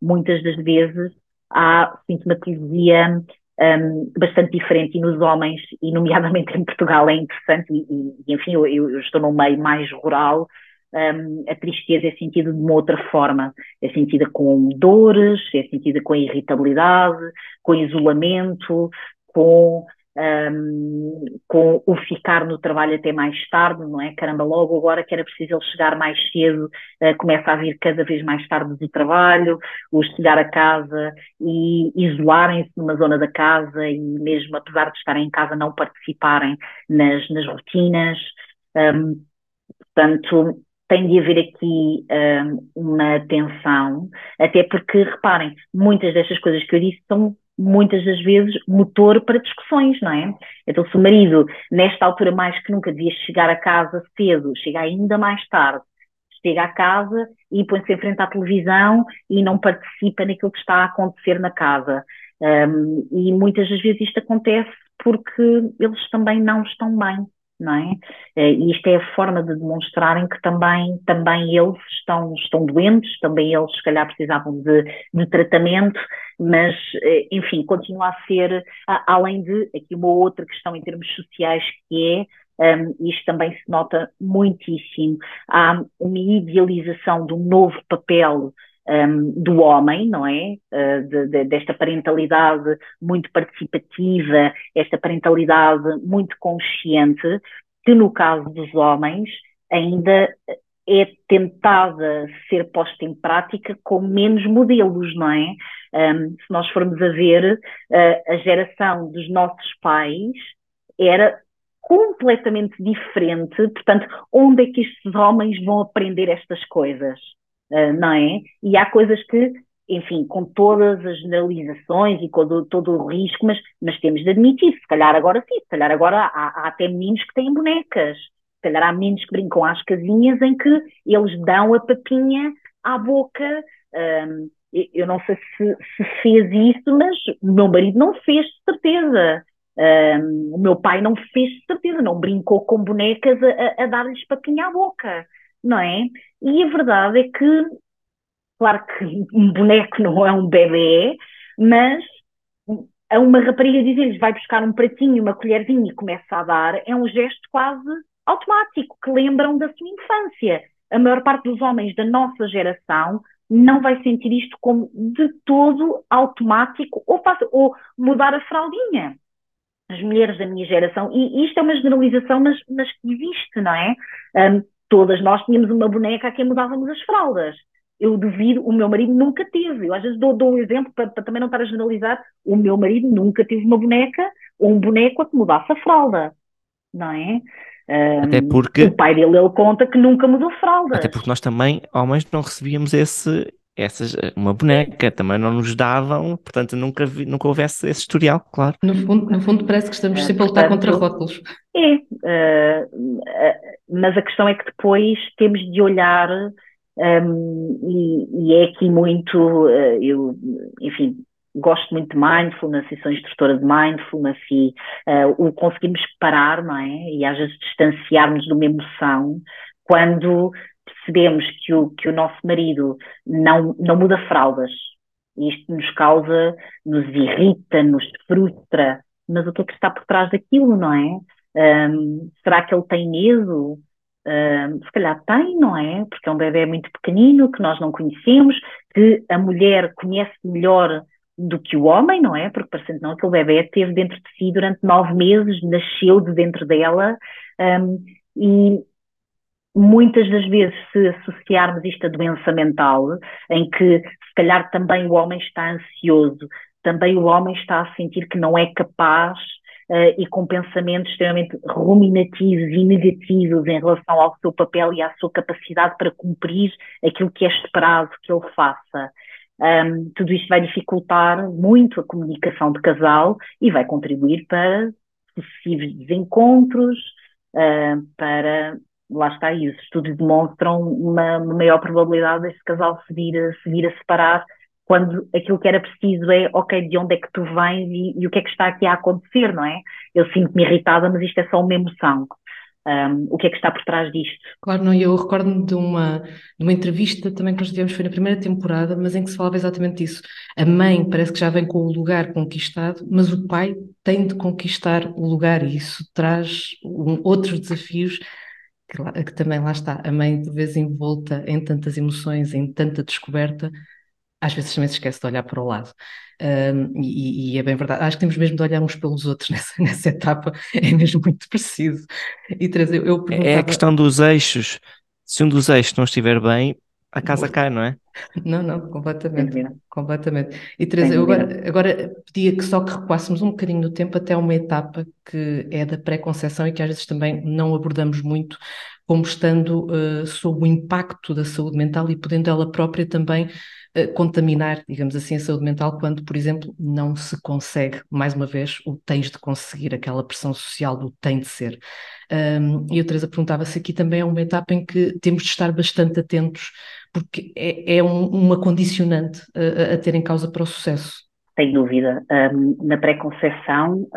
muitas das vezes há sintomatologia um, bastante diferente e nos homens, e nomeadamente em Portugal é interessante, e, e enfim, eu, eu, estou num meio mais rural, um, a tristeza é sentida de uma outra forma, é sentida com dores, é sentida com irritabilidade, com isolamento, com um, com o ficar no trabalho até mais tarde, não é? Caramba, logo agora que era preciso ele chegar mais cedo, uh, começa a vir cada vez mais tarde do trabalho, o chegar a casa e isolarem-se numa zona da casa e mesmo apesar de estarem em casa não participarem nas, nas rotinas. Um, portanto, tem de haver aqui um, uma atenção, até porque, reparem, muitas destas coisas que eu disse são muitas das vezes motor para discussões, não é? Então, se o marido, nesta altura mais que nunca devia chegar a casa cedo, chega ainda mais tarde, chega a casa e põe-se em frente à televisão e não participa naquilo que está a acontecer na casa. Um, e muitas das vezes isto acontece porque eles também não estão bem não é? Eh, e isto é a forma de demonstrarem que também, também eles estão, estão doentes, também eles se calhar precisavam de, de tratamento, mas, eh, enfim, continua a ser, além de aqui uma outra questão em termos sociais que é, um, isto também se nota muitíssimo, há uma idealização do novo papel um, do homem, não é? Uh, de, de, desta parentalidade muito participativa, esta parentalidade muito consciente, que no caso dos homens ainda é tentada ser posta em prática com menos modelos, não é? Um, se nós formos a ver, uh, a geração dos nossos pais era completamente diferente, portanto, onde é que estes homens vão aprender estas coisas? Uh, não é? E há coisas que, enfim, com todas as generalizações e com do, todo o risco, mas, mas temos de admitir, se calhar agora sim, se calhar agora há, há até meninos que têm bonecas, se calhar há meninos que brincam às casinhas em que eles dão a papinha à boca. Um, eu não sei se, se, fez isso, mas o meu marido não fez, de certeza. Um, o meu pai não fez, de certeza, não brincou com bonecas a, a dar-lhes papinha à boca não é? E a verdade é que, claro que um boneco não é um bebê, mas a uma rapariga dizer-lhes vai buscar um pratinho, uma colherzinha e começa a dar, é um gesto quase automático, que lembram da sua infância. A maior parte dos homens da nossa geração não vai sentir isto como de todo automático ou, ou mudar a fraldinha. As mulheres da minha geração, e isto é uma generalização, mas, mas existe, não é? Um, todas nós tínhamos uma boneca a quem mudávamos as fraldas. Eu duvido, o meu marido nunca teve. Eu às vezes dou, dou um exemplo para, para, também não estar a generalizar. O meu marido nunca teve uma boneca ou um boneco a que mudasse a fralda, não é? Um, Até porque o pai dele ele conta que nunca mudou fraldas. Até porque nós também, homens, não recebíamos esse, essas, uma boneca, também não nos davam, portanto nunca, vi, nunca houvesse esse historial, claro. No fundo, no fundo parece que estamos sempre a lutar contra rótulos. É, uh, uh, mas a questão é que depois temos de olhar um, e, e, é aqui muito, uh, eu, enfim, gosto muito de mindfulness e sou instrutora de mindfulness e uh, o conseguimos parar, não é? E às vezes distanciarmos de uma emoção quando percebemos que o, que o nosso marido não, não muda fraldas. Isto nos causa, nos irrita, nos frustra. Mas o que é que está por trás daquilo, não é? Um, será que ele tem medo? Um, se calhar tem, não é? Porque é um bebê muito pequenino, que nós não conhecemos, que a mulher conhece melhor do que o homem, não é? Porque parecendo não, aquele bebê esteve dentro de si durante nove meses, nasceu de dentro dela, um, e muitas das vezes, se associarmos isto a doença mental, em que se calhar também o homem está ansioso, também o homem está a sentir que não é capaz uh, e com pensamentos extremamente ruminativos e negativos em relação ao seu papel e à sua capacidade para cumprir aquilo que é esperado que ele faça. Um, tudo isto vai dificultar muito a comunicação de casal e vai contribuir para sucessivos desencontros, uh, para lá está, os estudos demonstram uma, maior probabilidade desse casal se vir, a, se vir a separar quando aquilo que era preciso é, ok, de onde é que tu vens e, e o que é que está aqui a acontecer, não é? Eu sinto-me irritada, mas isto é só uma emoção. Um, o que é que está por trás disto? Claro, não, eu recordo-me de uma, de uma entrevista também que nós tivemos, foi na primeira temporada, mas em que se falava exatamente isso. A mãe parece que já vem com o lugar conquistado, mas o pai tem de conquistar o lugar e isso traz um, outros desafios que, que, também lá está, a mãe por vezes envolta em tantas emoções, em tanta descoberta, às vezes também se esquece de olhar para o lado. Um, e, e, é bem verdade. Acho que temos mesmo de olhar uns pelos outros nessa, nessa etapa, é mesmo muito preciso. E trazer, eu, eu perguntava... É a questão dos eixos. Se um dos eixos não estiver bem, a casa cai, não é? Não, não, completamente. Completamente. E Teresa, eu agora, agora pedia que só que recuássemos um bocadinho no tempo até uma etapa que é da pré-conceição e que às vezes também não abordamos muito, como estando uh, sob o impacto da saúde mental e podendo ela própria também contaminar, digamos assim, a saúde mental quando, por exemplo, não se consegue, mais uma vez, o tens de conseguir, aquela pressão social do tem de ser. Um, e a Teresa perguntava se aqui também é uma etapa em que temos de estar bastante atentos, porque é, é um, uma condicionante a, a, ter em causa para o sucesso. Sem dúvida. Um, na pré-conceição,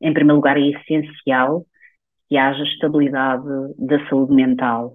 em primeiro lugar, é essencial que haja estabilidade da saúde mental.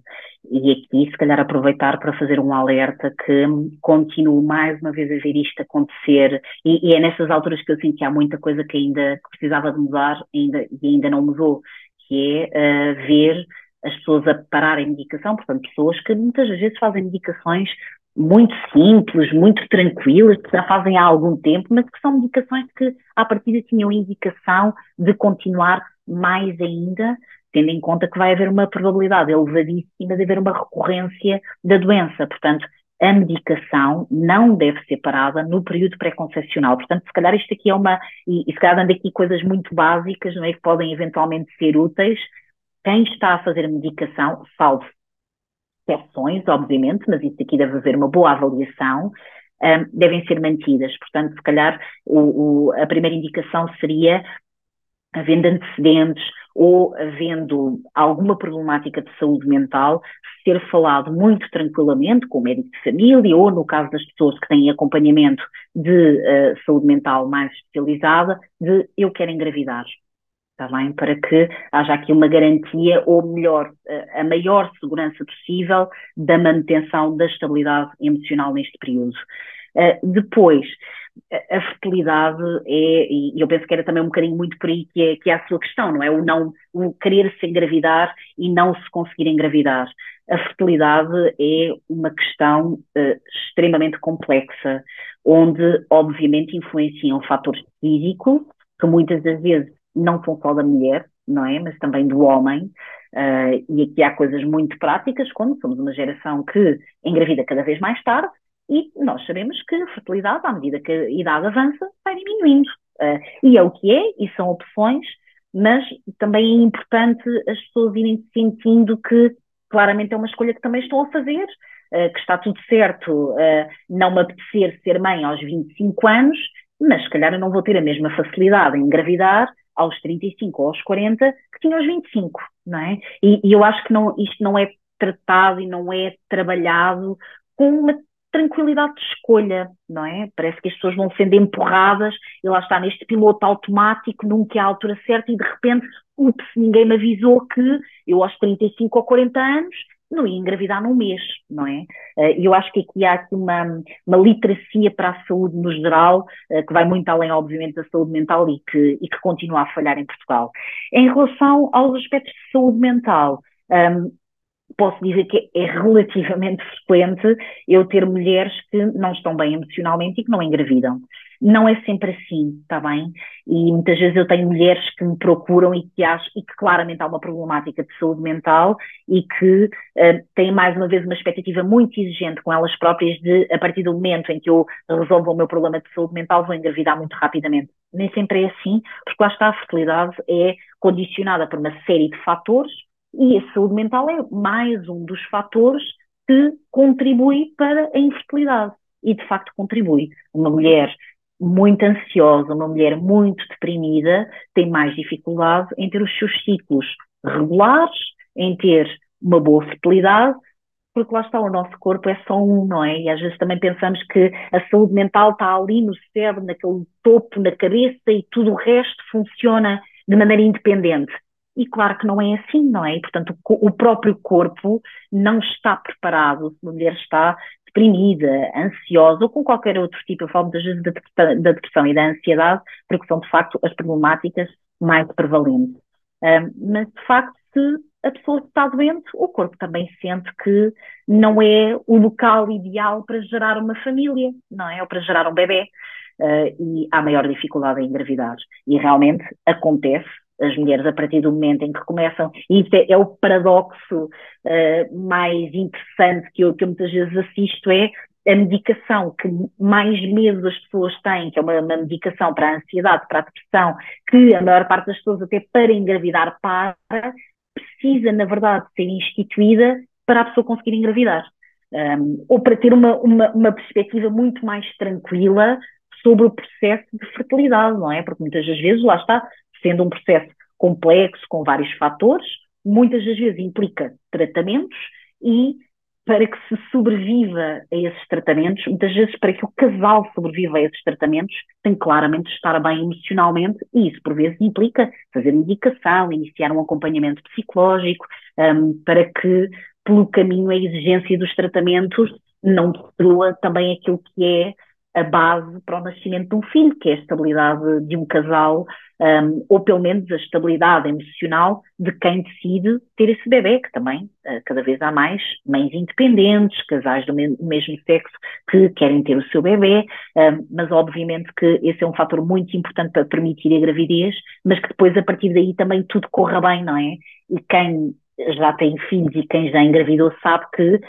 E aqui, se calhar, aproveitar para fazer um alerta que continuo mais uma vez a ver isto acontecer, e, e é nessas alturas que eu sinto que há muita coisa que ainda precisava de mudar ainda, e ainda não mudou, que é uh, ver as pessoas a pararem medicação, portanto, pessoas que muitas vezes fazem medicações muito simples, muito tranquilas, que já fazem há algum tempo, mas que são medicações que, à partida, tinham indicação de continuar mais ainda tendo em conta que vai haver uma probabilidade elevadíssima de haver uma recorrência da doença. Portanto, a medicação não deve ser parada no período pré-concepcional. Portanto, se calhar isto aqui é uma, e, e se calhar dando aqui coisas muito básicas, não é, que podem eventualmente ser úteis, quem está a fazer medicação, salvo exceções, obviamente, mas isso aqui deve haver uma boa avaliação, um, devem ser mantidas. Portanto, se calhar o, o, a primeira indicação seria havendo antecedentes ou havendo alguma problemática de saúde mental, ser falado muito tranquilamente com o médico de família ou, no caso das pessoas que têm acompanhamento de uh, saúde mental mais especializada, de eu quero engravidar. Está bem? Para que haja aqui uma garantia, ou melhor, uh, a maior segurança possível da manutenção da estabilidade emocional neste período. Uh, depois, a fertilidade é, e eu penso que era também um bocadinho muito por aí que é, que é a sua questão, não é? O não, o querer se engravidar e não se conseguir engravidar. A fertilidade é uma questão uh, extremamente complexa, onde obviamente influenciam fatores físicos, que muitas das vezes não são só da mulher, não é? Mas também do homem. Uh, e aqui há coisas muito práticas, como somos uma geração que engravida cada vez mais tarde, e nós sabemos que a fertilidade, à medida que a idade avança, vai diminuindo. Uh, e é o que é, e são opções, mas também é importante as pessoas irem sentindo que claramente é uma escolha que também estão a fazer, uh, que está tudo certo, uh, não me apetecer ser mãe aos 25 anos, mas se calhar eu não vou ter a mesma facilidade em engravidar aos 35 ou aos 40 que tinha aos 25, não é? E, e eu acho que não, isto não é tratado e não é trabalhado com uma tranquilidade de escolha, não é? Parece que as pessoas vão sendo empurradas e lá está neste piloto automático, nunca é a altura certa e de repente, ups, ninguém me avisou que eu aos 35 ou 40 anos não ia engravidar num mês, não é? Eh, e eu acho que aqui há aqui uma, uma literacia para a saúde no geral, eh, que vai muito além, obviamente, da saúde mental e que, e que continua a falhar em Portugal. Em relação aos aspectos de saúde mental, um, posso dizer que é relativamente frequente eu ter mulheres que não estão bem emocionalmente e que não engravidam. Não é sempre assim, está bem? E muitas vezes eu tenho mulheres que me procuram e que acham e que claramente há uma problemática de saúde mental e que uh, têm mais uma vez uma expectativa muito exigente com elas próprias de, a partir do momento em que eu resolvo o meu problema de saúde mental, vou engravidar muito rapidamente. Nem sempre é assim, porque lá está a fertilidade é condicionada por uma série de fatores e a saúde mental é mais um dos fatores que contribui para a infertilidade. E de facto contribui. Uma mulher muito ansiosa, uma mulher muito deprimida, tem mais dificuldade em ter os seus ciclos regulares, em ter uma boa fertilidade, porque lá está, o nosso corpo é só um, não é? E às vezes também pensamos que a saúde mental está ali no cérebro, naquele topo, na cabeça e tudo o resto funciona de maneira independente. E claro que não é assim, não é? E, portanto, o próprio corpo não está preparado, se a mulher está deprimida, ansiosa ou com qualquer outro tipo, eu falo muitas vezes da, depressão e da ansiedade, porque são de facto as problemáticas mais prevalentes. Um, mas de facto, se a pessoa está doente, o corpo também sente que não é o local ideal para gerar uma família, não é? Ou para gerar um bebê. Uh, e há maior dificuldade em engravidar. E realmente acontece, as mulheres a partir do momento em que começam, e isso é, é o paradoxo uh, mais interessante que eu, que eu muitas vezes assisto, é a medicação que mais medo as pessoas têm, que é uma, uma, medicação para a ansiedade, para a depressão, que a maior parte das pessoas até para engravidar para, precisa, na verdade, ser instituída para a pessoa conseguir engravidar. Um, ou para ter uma, uma, uma perspectiva muito mais tranquila sobre o processo de fertilidade, não é? Porque muitas das vezes, lá está, sendo um processo complexo, com vários fatores, muitas das vezes implica tratamentos e para que se sobreviva a esses tratamentos, muitas vezes para que o casal sobreviva a esses tratamentos, tem claramente de estar bem emocionalmente e isso por vezes implica fazer medicação, iniciar um acompanhamento psicológico, um, para que pelo caminho a exigência dos tratamentos não destrua também aquilo que é a base para o nascimento de um filho, que é a estabilidade de um casal, um, ou pelo menos a estabilidade emocional de quem decide ter esse bebê, que também uh, cada vez há mais mães independentes, casais do me mesmo sexo que querem ter o seu bebê, um, mas obviamente que esse é um fator muito importante para permitir a gravidez, mas que depois a partir daí também tudo corra bem, não é? E quem já tem filhos e quem já engravidou sabe que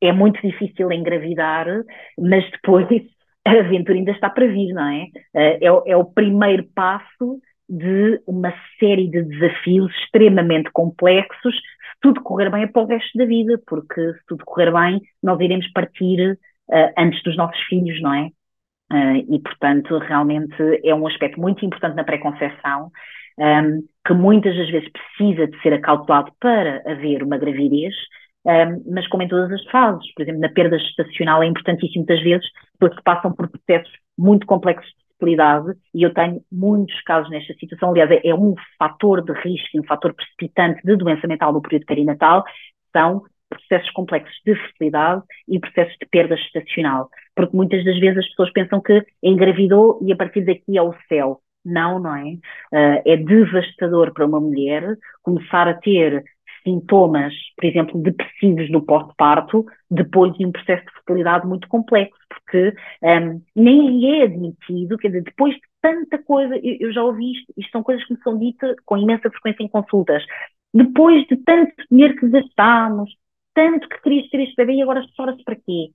é muito difícil engravidar, mas depois a aventura ainda está para vir, não é? Eh, é, é o primeiro passo de uma série de desafios extremamente complexos, se tudo correr bem é para o resto da vida, porque se tudo correr bem, nós iremos partir uh, antes dos nossos filhos, não é? Uh, e, portanto, realmente é um aspecto muito importante na pré-conceição, um, ehm, que muitas das vezes precisa de ser acautelado para haver uma gravidez, um, mas como em todas as fases. Por exemplo, na perda gestacional é importantíssimo muitas vezes, porque passam por processos muito complexos de fertilidade, e eu tenho muitos casos nesta situação, aliás, é, é um fator de risco, um fator precipitante de doença mental no período perinatal, são processos complexos de fertilidade e processos de perda gestacional. porque muitas das vezes as pessoas pensam que engravidou e a partir daqui é o céu. Não, não é? Uh, é devastador para uma mulher começar a ter sintomas, por exemplo, depressivos no pós-parto, depois de um processo de fertilidade muito complexo, porque um, nem é admitido, quer dizer, depois de tanta coisa, eu, eu, já ouvi isto, isto são coisas que me são ditas com imensa frequência em consultas, depois de tanto dinheiro que gastámos, tanto que querias ter este bebê e agora chora-se para quê?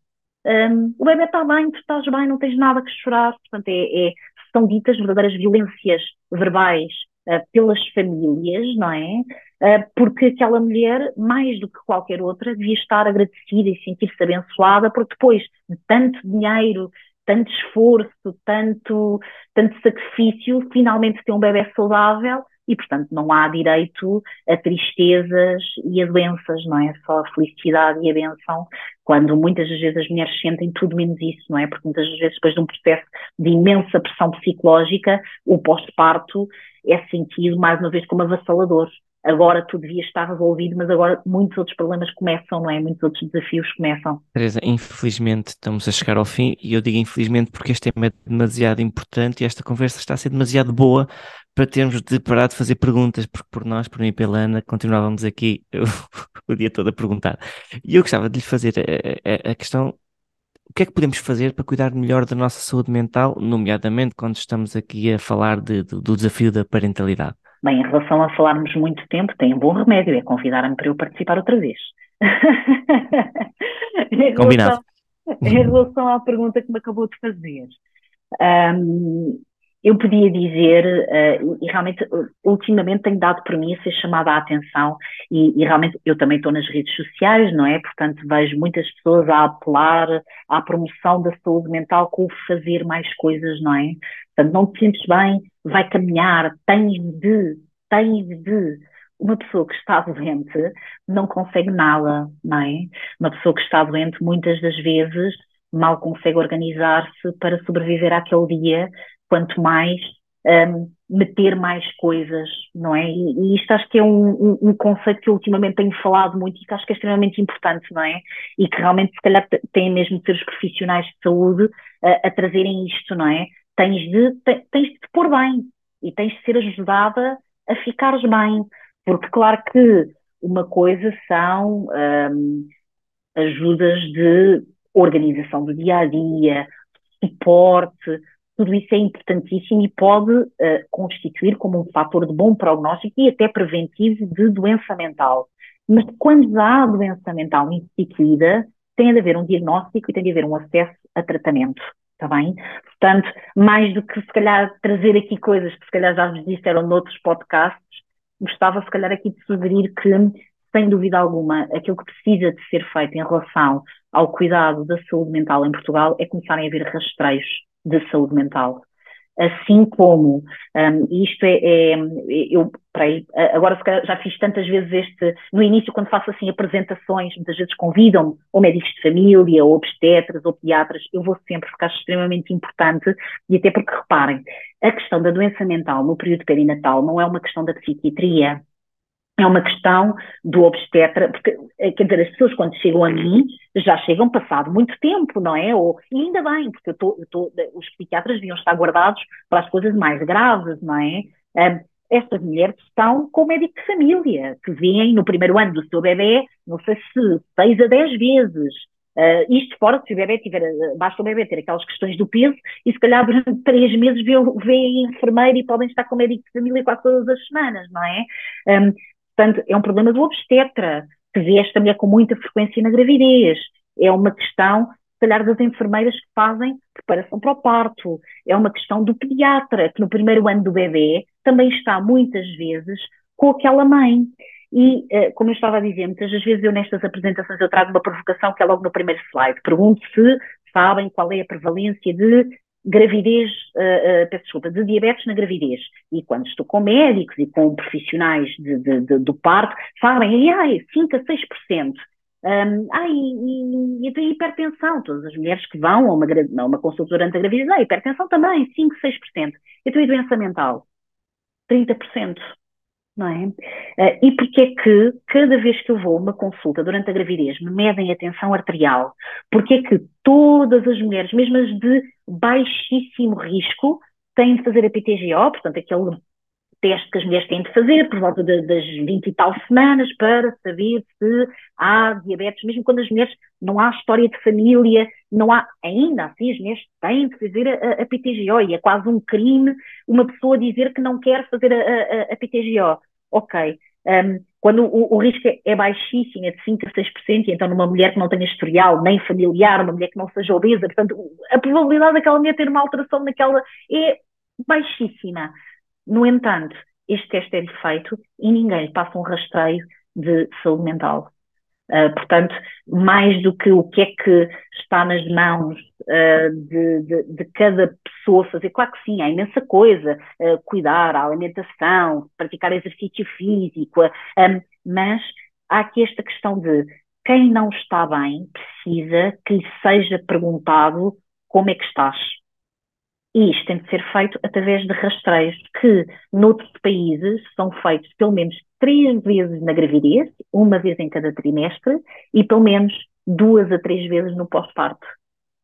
Um, o bebê está bem, tu estás bem, não tens nada que chorar, portanto, é, é são ditas verdadeiras violências verbais pelas famílias, não é? Uh, porque aquela mulher, mais do que qualquer outra, devia estar agradecida e sentir-se abençoada, porque depois de tanto dinheiro, tanto esforço, tanto, tanto sacrifício, finalmente ter um bebê saudável e, portanto, não há direito a tristezas e a doenças, não é? Só a felicidade e a benção, quando muitas das vezes as mulheres sentem tudo menos isso, não é? Porque muitas das vezes, depois de um processo de imensa pressão psicológica, o pós-parto é sentido, mais uma vez, como avassalador. Agora tudo devia estar resolvido, mas agora muitos outros problemas começam, não é? Muitos outros desafios começam. Teresa, infelizmente estamos a chegar ao fim, e eu digo infelizmente porque este tema é demasiado importante e esta conversa está a ser demasiado boa para termos de parar de fazer perguntas, porque por nós, por mim e pela Ana, continuávamos aqui o dia todo a perguntar. E eu gostava de lhe fazer a, a, a questão o que é que podemos fazer para cuidar melhor da nossa saúde mental, nomeadamente quando estamos aqui a falar de, de, do desafio da parentalidade? Bem, em relação a falarmos muito tempo, tem um bom remédio, é convidar-me para eu participar outra vez. em Combinado. Relação, em relação à pergunta que me acabou de fazer, um, eu podia dizer, uh, e realmente, ultimamente tenho dado por mim a ser chamada a atenção, e, e, realmente eu também estou nas redes sociais, não é? Portanto, vejo muitas pessoas a apelar à promoção da saúde mental com fazer mais coisas, não é? Portanto, não te sentes bem, vai caminhar, tens de, tens de. Uma pessoa que está doente não consegue nada, não é? Uma pessoa que está doente, muitas das vezes, mal consegue organizar-se para sobreviver àquele dia quanto mais um, meter mais coisas, não é? E, e isto acho que é um, um, um, conceito que eu ultimamente tenho falado muito e que acho que é extremamente importante, não é? E que realmente, se calhar, têm mesmo de ser os profissionais de saúde a, a trazerem isto, não é? Tens de, te, tens de te pôr bem e tens de ser ajudada a ficares bem, porque, claro que uma coisa são um, ajudas de organização do dia a dia, suporte, tudo isso é importantíssimo e pode uh, constituir como um fator de bom prognóstico e até preventivo de doença mental. Mas quando há doença mental instituída, tem de haver um diagnóstico e tem de haver um acesso a tratamento, está bem? Portanto, mais do que se calhar trazer aqui coisas que se calhar já vos disseram noutros podcasts, gostava se calhar aqui de sugerir que, sem dúvida alguma, aquilo que precisa de ser feito em relação ao cuidado da saúde mental em Portugal é começarem a haver rastreios de saúde mental. Assim como um, isto é, é eu peraí, agora já fiz tantas vezes este, no início quando faço assim apresentações, muitas vezes convidam-me ou médicos de família, ou obstetras, ou pediatras, eu vou sempre acho extremamente importante, e até porque reparem, a questão da doença mental no período perinatal não é uma questão da psiquiatria, é uma questão do obstetra, porque, eh, quer dizer, as pessoas quando chegam a mim já chegam passado muito tempo, não é? Ou, e ainda bem, porque eu tô, eu tô, os psiquiatras deviam estar guardados para as coisas mais graves, não é? Um, estas mulheres estão com o médico de família, que vêm no primeiro ano do seu bebê, não sei se seis a dez vezes. Uh, isto fora, se o bebê tiver, basta o bebê ter aquelas questões do peso, e se calhar durante três meses vê, enfermeira e podem estar com o médico de família quase todas as semanas, não é? Um, Portanto, é um problema do obstetra, que vê esta mulher com muita frequência na gravidez. É uma questão, se calhar, das enfermeiras que fazem preparação para o parto. É uma questão do pediatra, que no primeiro ano do bebê também está muitas vezes com aquela mãe. E, eh, como eu estava a dizer, muitas das vezes eu nestas apresentações eu trago uma provocação que é logo no primeiro slide. Pergunto se sabem qual é a prevalência de gravidez, uh, uh, peço desculpa, de diabetes na gravidez. E quando estou com médicos e com profissionais de, de, de, do parto, sabem, ai, 5 a 6%. Um, ah, e, e, e, hipertensão, todas as mulheres que vão a uma, a uma consulta durante a gravidez, ah, hipertensão também, 5, 6%. Então, e doença mental? 30%. Não é? Uh, e porque é que cada vez que eu vou a uma consulta durante a gravidez me medem a tensão arterial? Porque é que todas as mulheres, mesmo as de baixíssimo risco, têm de fazer a PTGO, portanto aquele teste que as mulheres têm de fazer por volta de, das 20 e tal semanas para saber se há diabetes, mesmo quando as mulheres não há história de família, não há, ainda assim as mulheres têm de fazer a, a PTGO e é quase um crime uma pessoa dizer que não quer fazer a, a, a PTGO. Ok. Um, quando o, o, risco é, é baixíssimo, é de 5 a 6%, então numa mulher que não tenha historial, nem familiar, uma mulher que não seja obesa, portanto, a probabilidade daquela mulher ter uma alteração naquela é baixíssima. No entanto, este teste é feito e ninguém passa um rastreio de saúde mental. Uh, portanto, mais do que o que é que está nas mãos uh, de, de, de, cada pessoa fazer, claro que sim, há imensa coisa, uh, cuidar, a alimentação, praticar exercício físico, um, mas há aqui esta questão de quem não está bem precisa que lhe seja perguntado como é que estás. E isto tem de ser feito através de rastreios que, noutros países, são feitos pelo menos três vezes na gravidez, uma vez em cada trimestre, e pelo menos duas a três vezes no pós-parto.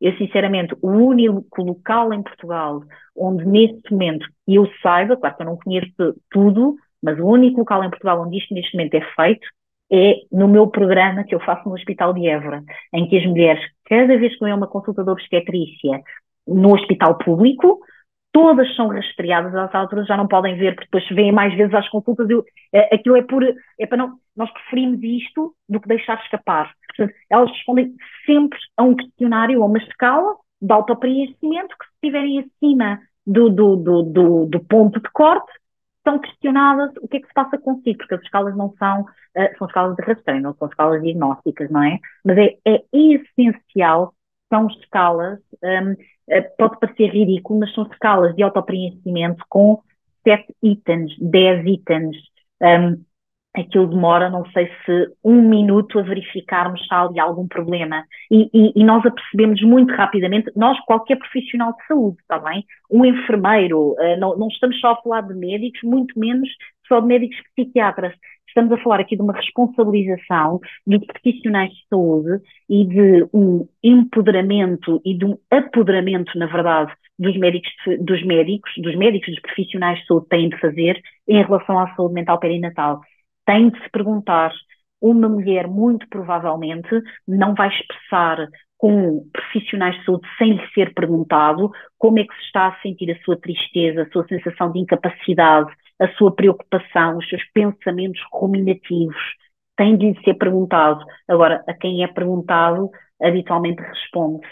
Eu, sinceramente, o único local em Portugal onde, neste momento, eu saiba, claro que eu não conheço tudo, mas o único local em Portugal onde isto neste momento é feito é no meu programa que eu faço no Hospital de Évora, em que as mulheres, cada vez que vêm a uma consulta de obstetrícia no hospital público, todas são rastreadas, às alturas já não podem ver, porque depois vêm mais vezes às consultas, eu, é, aquilo é por, é para não, nós preferimos isto do que deixar escapar. Portanto, elas respondem sempre a um questionário, a uma escala de autopreenchimento, que se estiverem acima do, do, do, do, do ponto de corte, são questionadas o que é que se passa consigo, porque as escalas não são, uh, são escalas de rastreio, não são escalas diagnósticas, não é? Mas é, é essencial, são escalas um, eh, pode parecer ridículo, mas são escalas de autopreenchimento com sete itens, dez itens. Um, aquilo demora, não sei se um minuto a verificarmos se há ali algum problema. E, e, e, nós apercebemos muito rapidamente, nós, qualquer profissional de saúde, está bem? Um enfermeiro, uh, não, não estamos só a falar de médicos, muito menos só de médicos psiquiatras. Estamos a falar aqui de uma responsabilização dos profissionais de saúde e de um empoderamento e de um apoderamento, na verdade, dos médicos, dos médicos, dos médicos, dos profissionais de saúde têm de fazer em relação à saúde mental perinatal. Tem de se perguntar, uma mulher muito provavelmente não vai expressar com profissionais de saúde sem lhe ser perguntado como é que se está a sentir a sua tristeza, a sua sensação de incapacidade, a sua preocupação, os seus pensamentos ruminativos, tem de lhe ser perguntado. Agora, a quem é perguntado, habitualmente responde.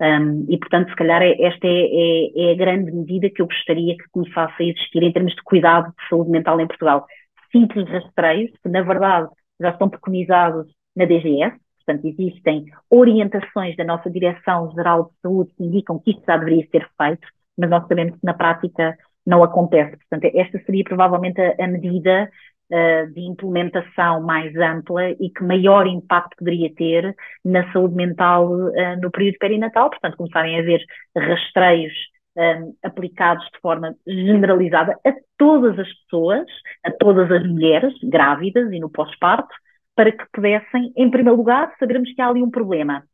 Um, e, portanto, se calhar é, esta é, é, é, a grande medida que eu gostaria que começasse a existir em termos de cuidado de saúde mental em Portugal. Simples rastreios, que na verdade já estão preconizados na DGS, portanto, existem orientações da nossa Direção-Geral de Saúde que indicam que isto já deveria ser feito, mas nós sabemos que na prática não acontece. Portanto, esta seria provavelmente a, a medida uh, de implementação mais ampla e que maior impacto poderia ter na saúde mental uh, no período perinatal. Portanto, começarem a haver rastreios um, eh, aplicados de forma generalizada a todas as pessoas, a todas as mulheres grávidas e no pós-parto, para que pudessem, em primeiro lugar, sabermos que há ali um problema.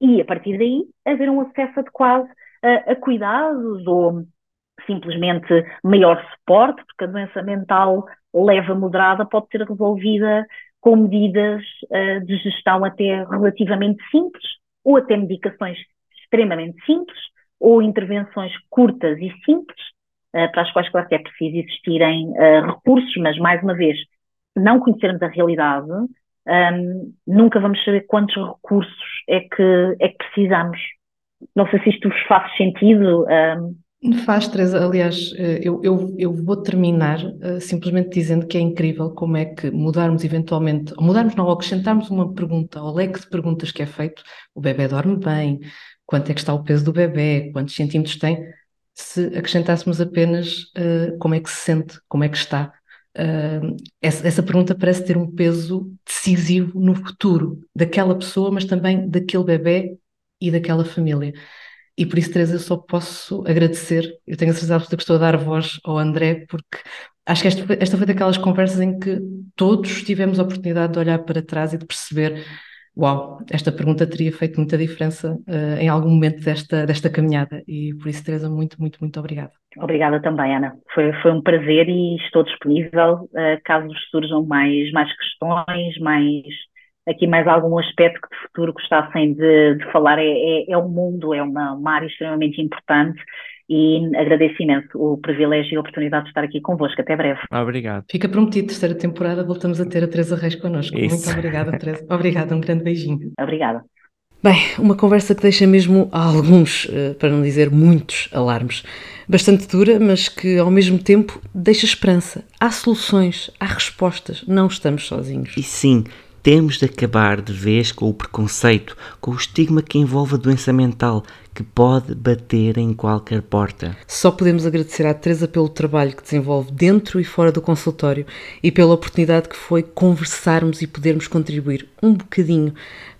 E, a partir daí, haver um acesso adequado a, a cuidados ou simplesmente maior suporte, porque a doença mental leve a moderada pode ser resolvida com medidas uh, de gestão até relativamente simples, ou até medicações extremamente simples, ou intervenções curtas e simples, uh, para as quais, claro que é preciso existirem uh, recursos, mas, mais uma vez, não conhecermos a realidade, um, nunca vamos saber quantos recursos é que, é que precisamos. Não sei se isto vos faz sentido. Um, Faz, Teresa. Aliás, eh, eu, eu, eu vou terminar uh, simplesmente dizendo que é incrível como é que mudarmos eventualmente, mudarmos não, acrescentarmos uma pergunta ao leque de perguntas que é feito, o bebê dorme bem, quanto é que está o peso do bebê, quantos centímetros tem, se acrescentássemos apenas uh, como é que se sente, como é que está. Uh, essa, essa pergunta parece ter um peso decisivo no futuro daquela pessoa, mas também daquele bebê e daquela família. E por isso, Teresa, eu só posso agradecer. Eu tenho a certeza absoluta que estou a dar voz ao André, porque Acho que esta, esta foi daquelas conversas em que todos tivemos a oportunidade de olhar para trás e de perceber uau, esta pergunta teria feito muita diferença uh, em algum momento desta, desta caminhada. E por isso, Teresa, muito, muito, muito obrigada. Obrigada também, Ana. Foi, foi um prazer e estou disponível uh, caso surjam mais, mais questões, mais aqui mais algum aspecto que de futuro gostassem de, de falar. É, é, é um mundo, é uma, uma área extremamente importante e agradeço imenso o privilégio e a oportunidade de estar aqui convosco. Até breve. Obrigado. Fica prometido, terceira temporada, voltamos a ter a Teresa Reis connosco. Isso. Muito obrigada, Teresa. Obrigada, um grande beijinho. Obrigada. Bem, uma conversa que deixa mesmo alguns, eh, para não dizer muitos, alarmes. Bastante dura, mas que ao mesmo tempo deixa esperança. Há soluções, há respostas, não estamos sozinhos. E sim, temos de acabar de vez com o preconceito, com o estigma que envolve a doença mental, que pode bater em qualquer porta. Só podemos agradecer à Teresa pelo trabalho que desenvolve dentro e fora do consultório e pela oportunidade que foi conversarmos e podermos contribuir um bocadinho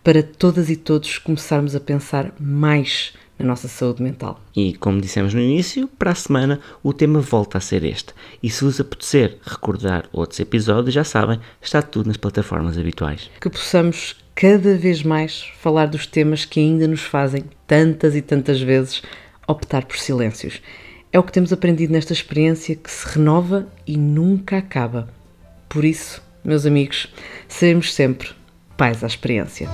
para todas e todos começarmos a pensar mais na nossa saúde mental. E como dissemos no início, para a semana o tema volta a ser este. E se vos apetecer recordar outros episódios, já sabem, está tudo nas plataformas habituais. Que possamos cada vez mais falar dos temas que ainda nos fazem tantas e tantas vezes optar por silêncios. É o que temos aprendido nesta experiência que se renova e nunca acaba. Por isso, meus amigos, seremos sempre pais à experiência.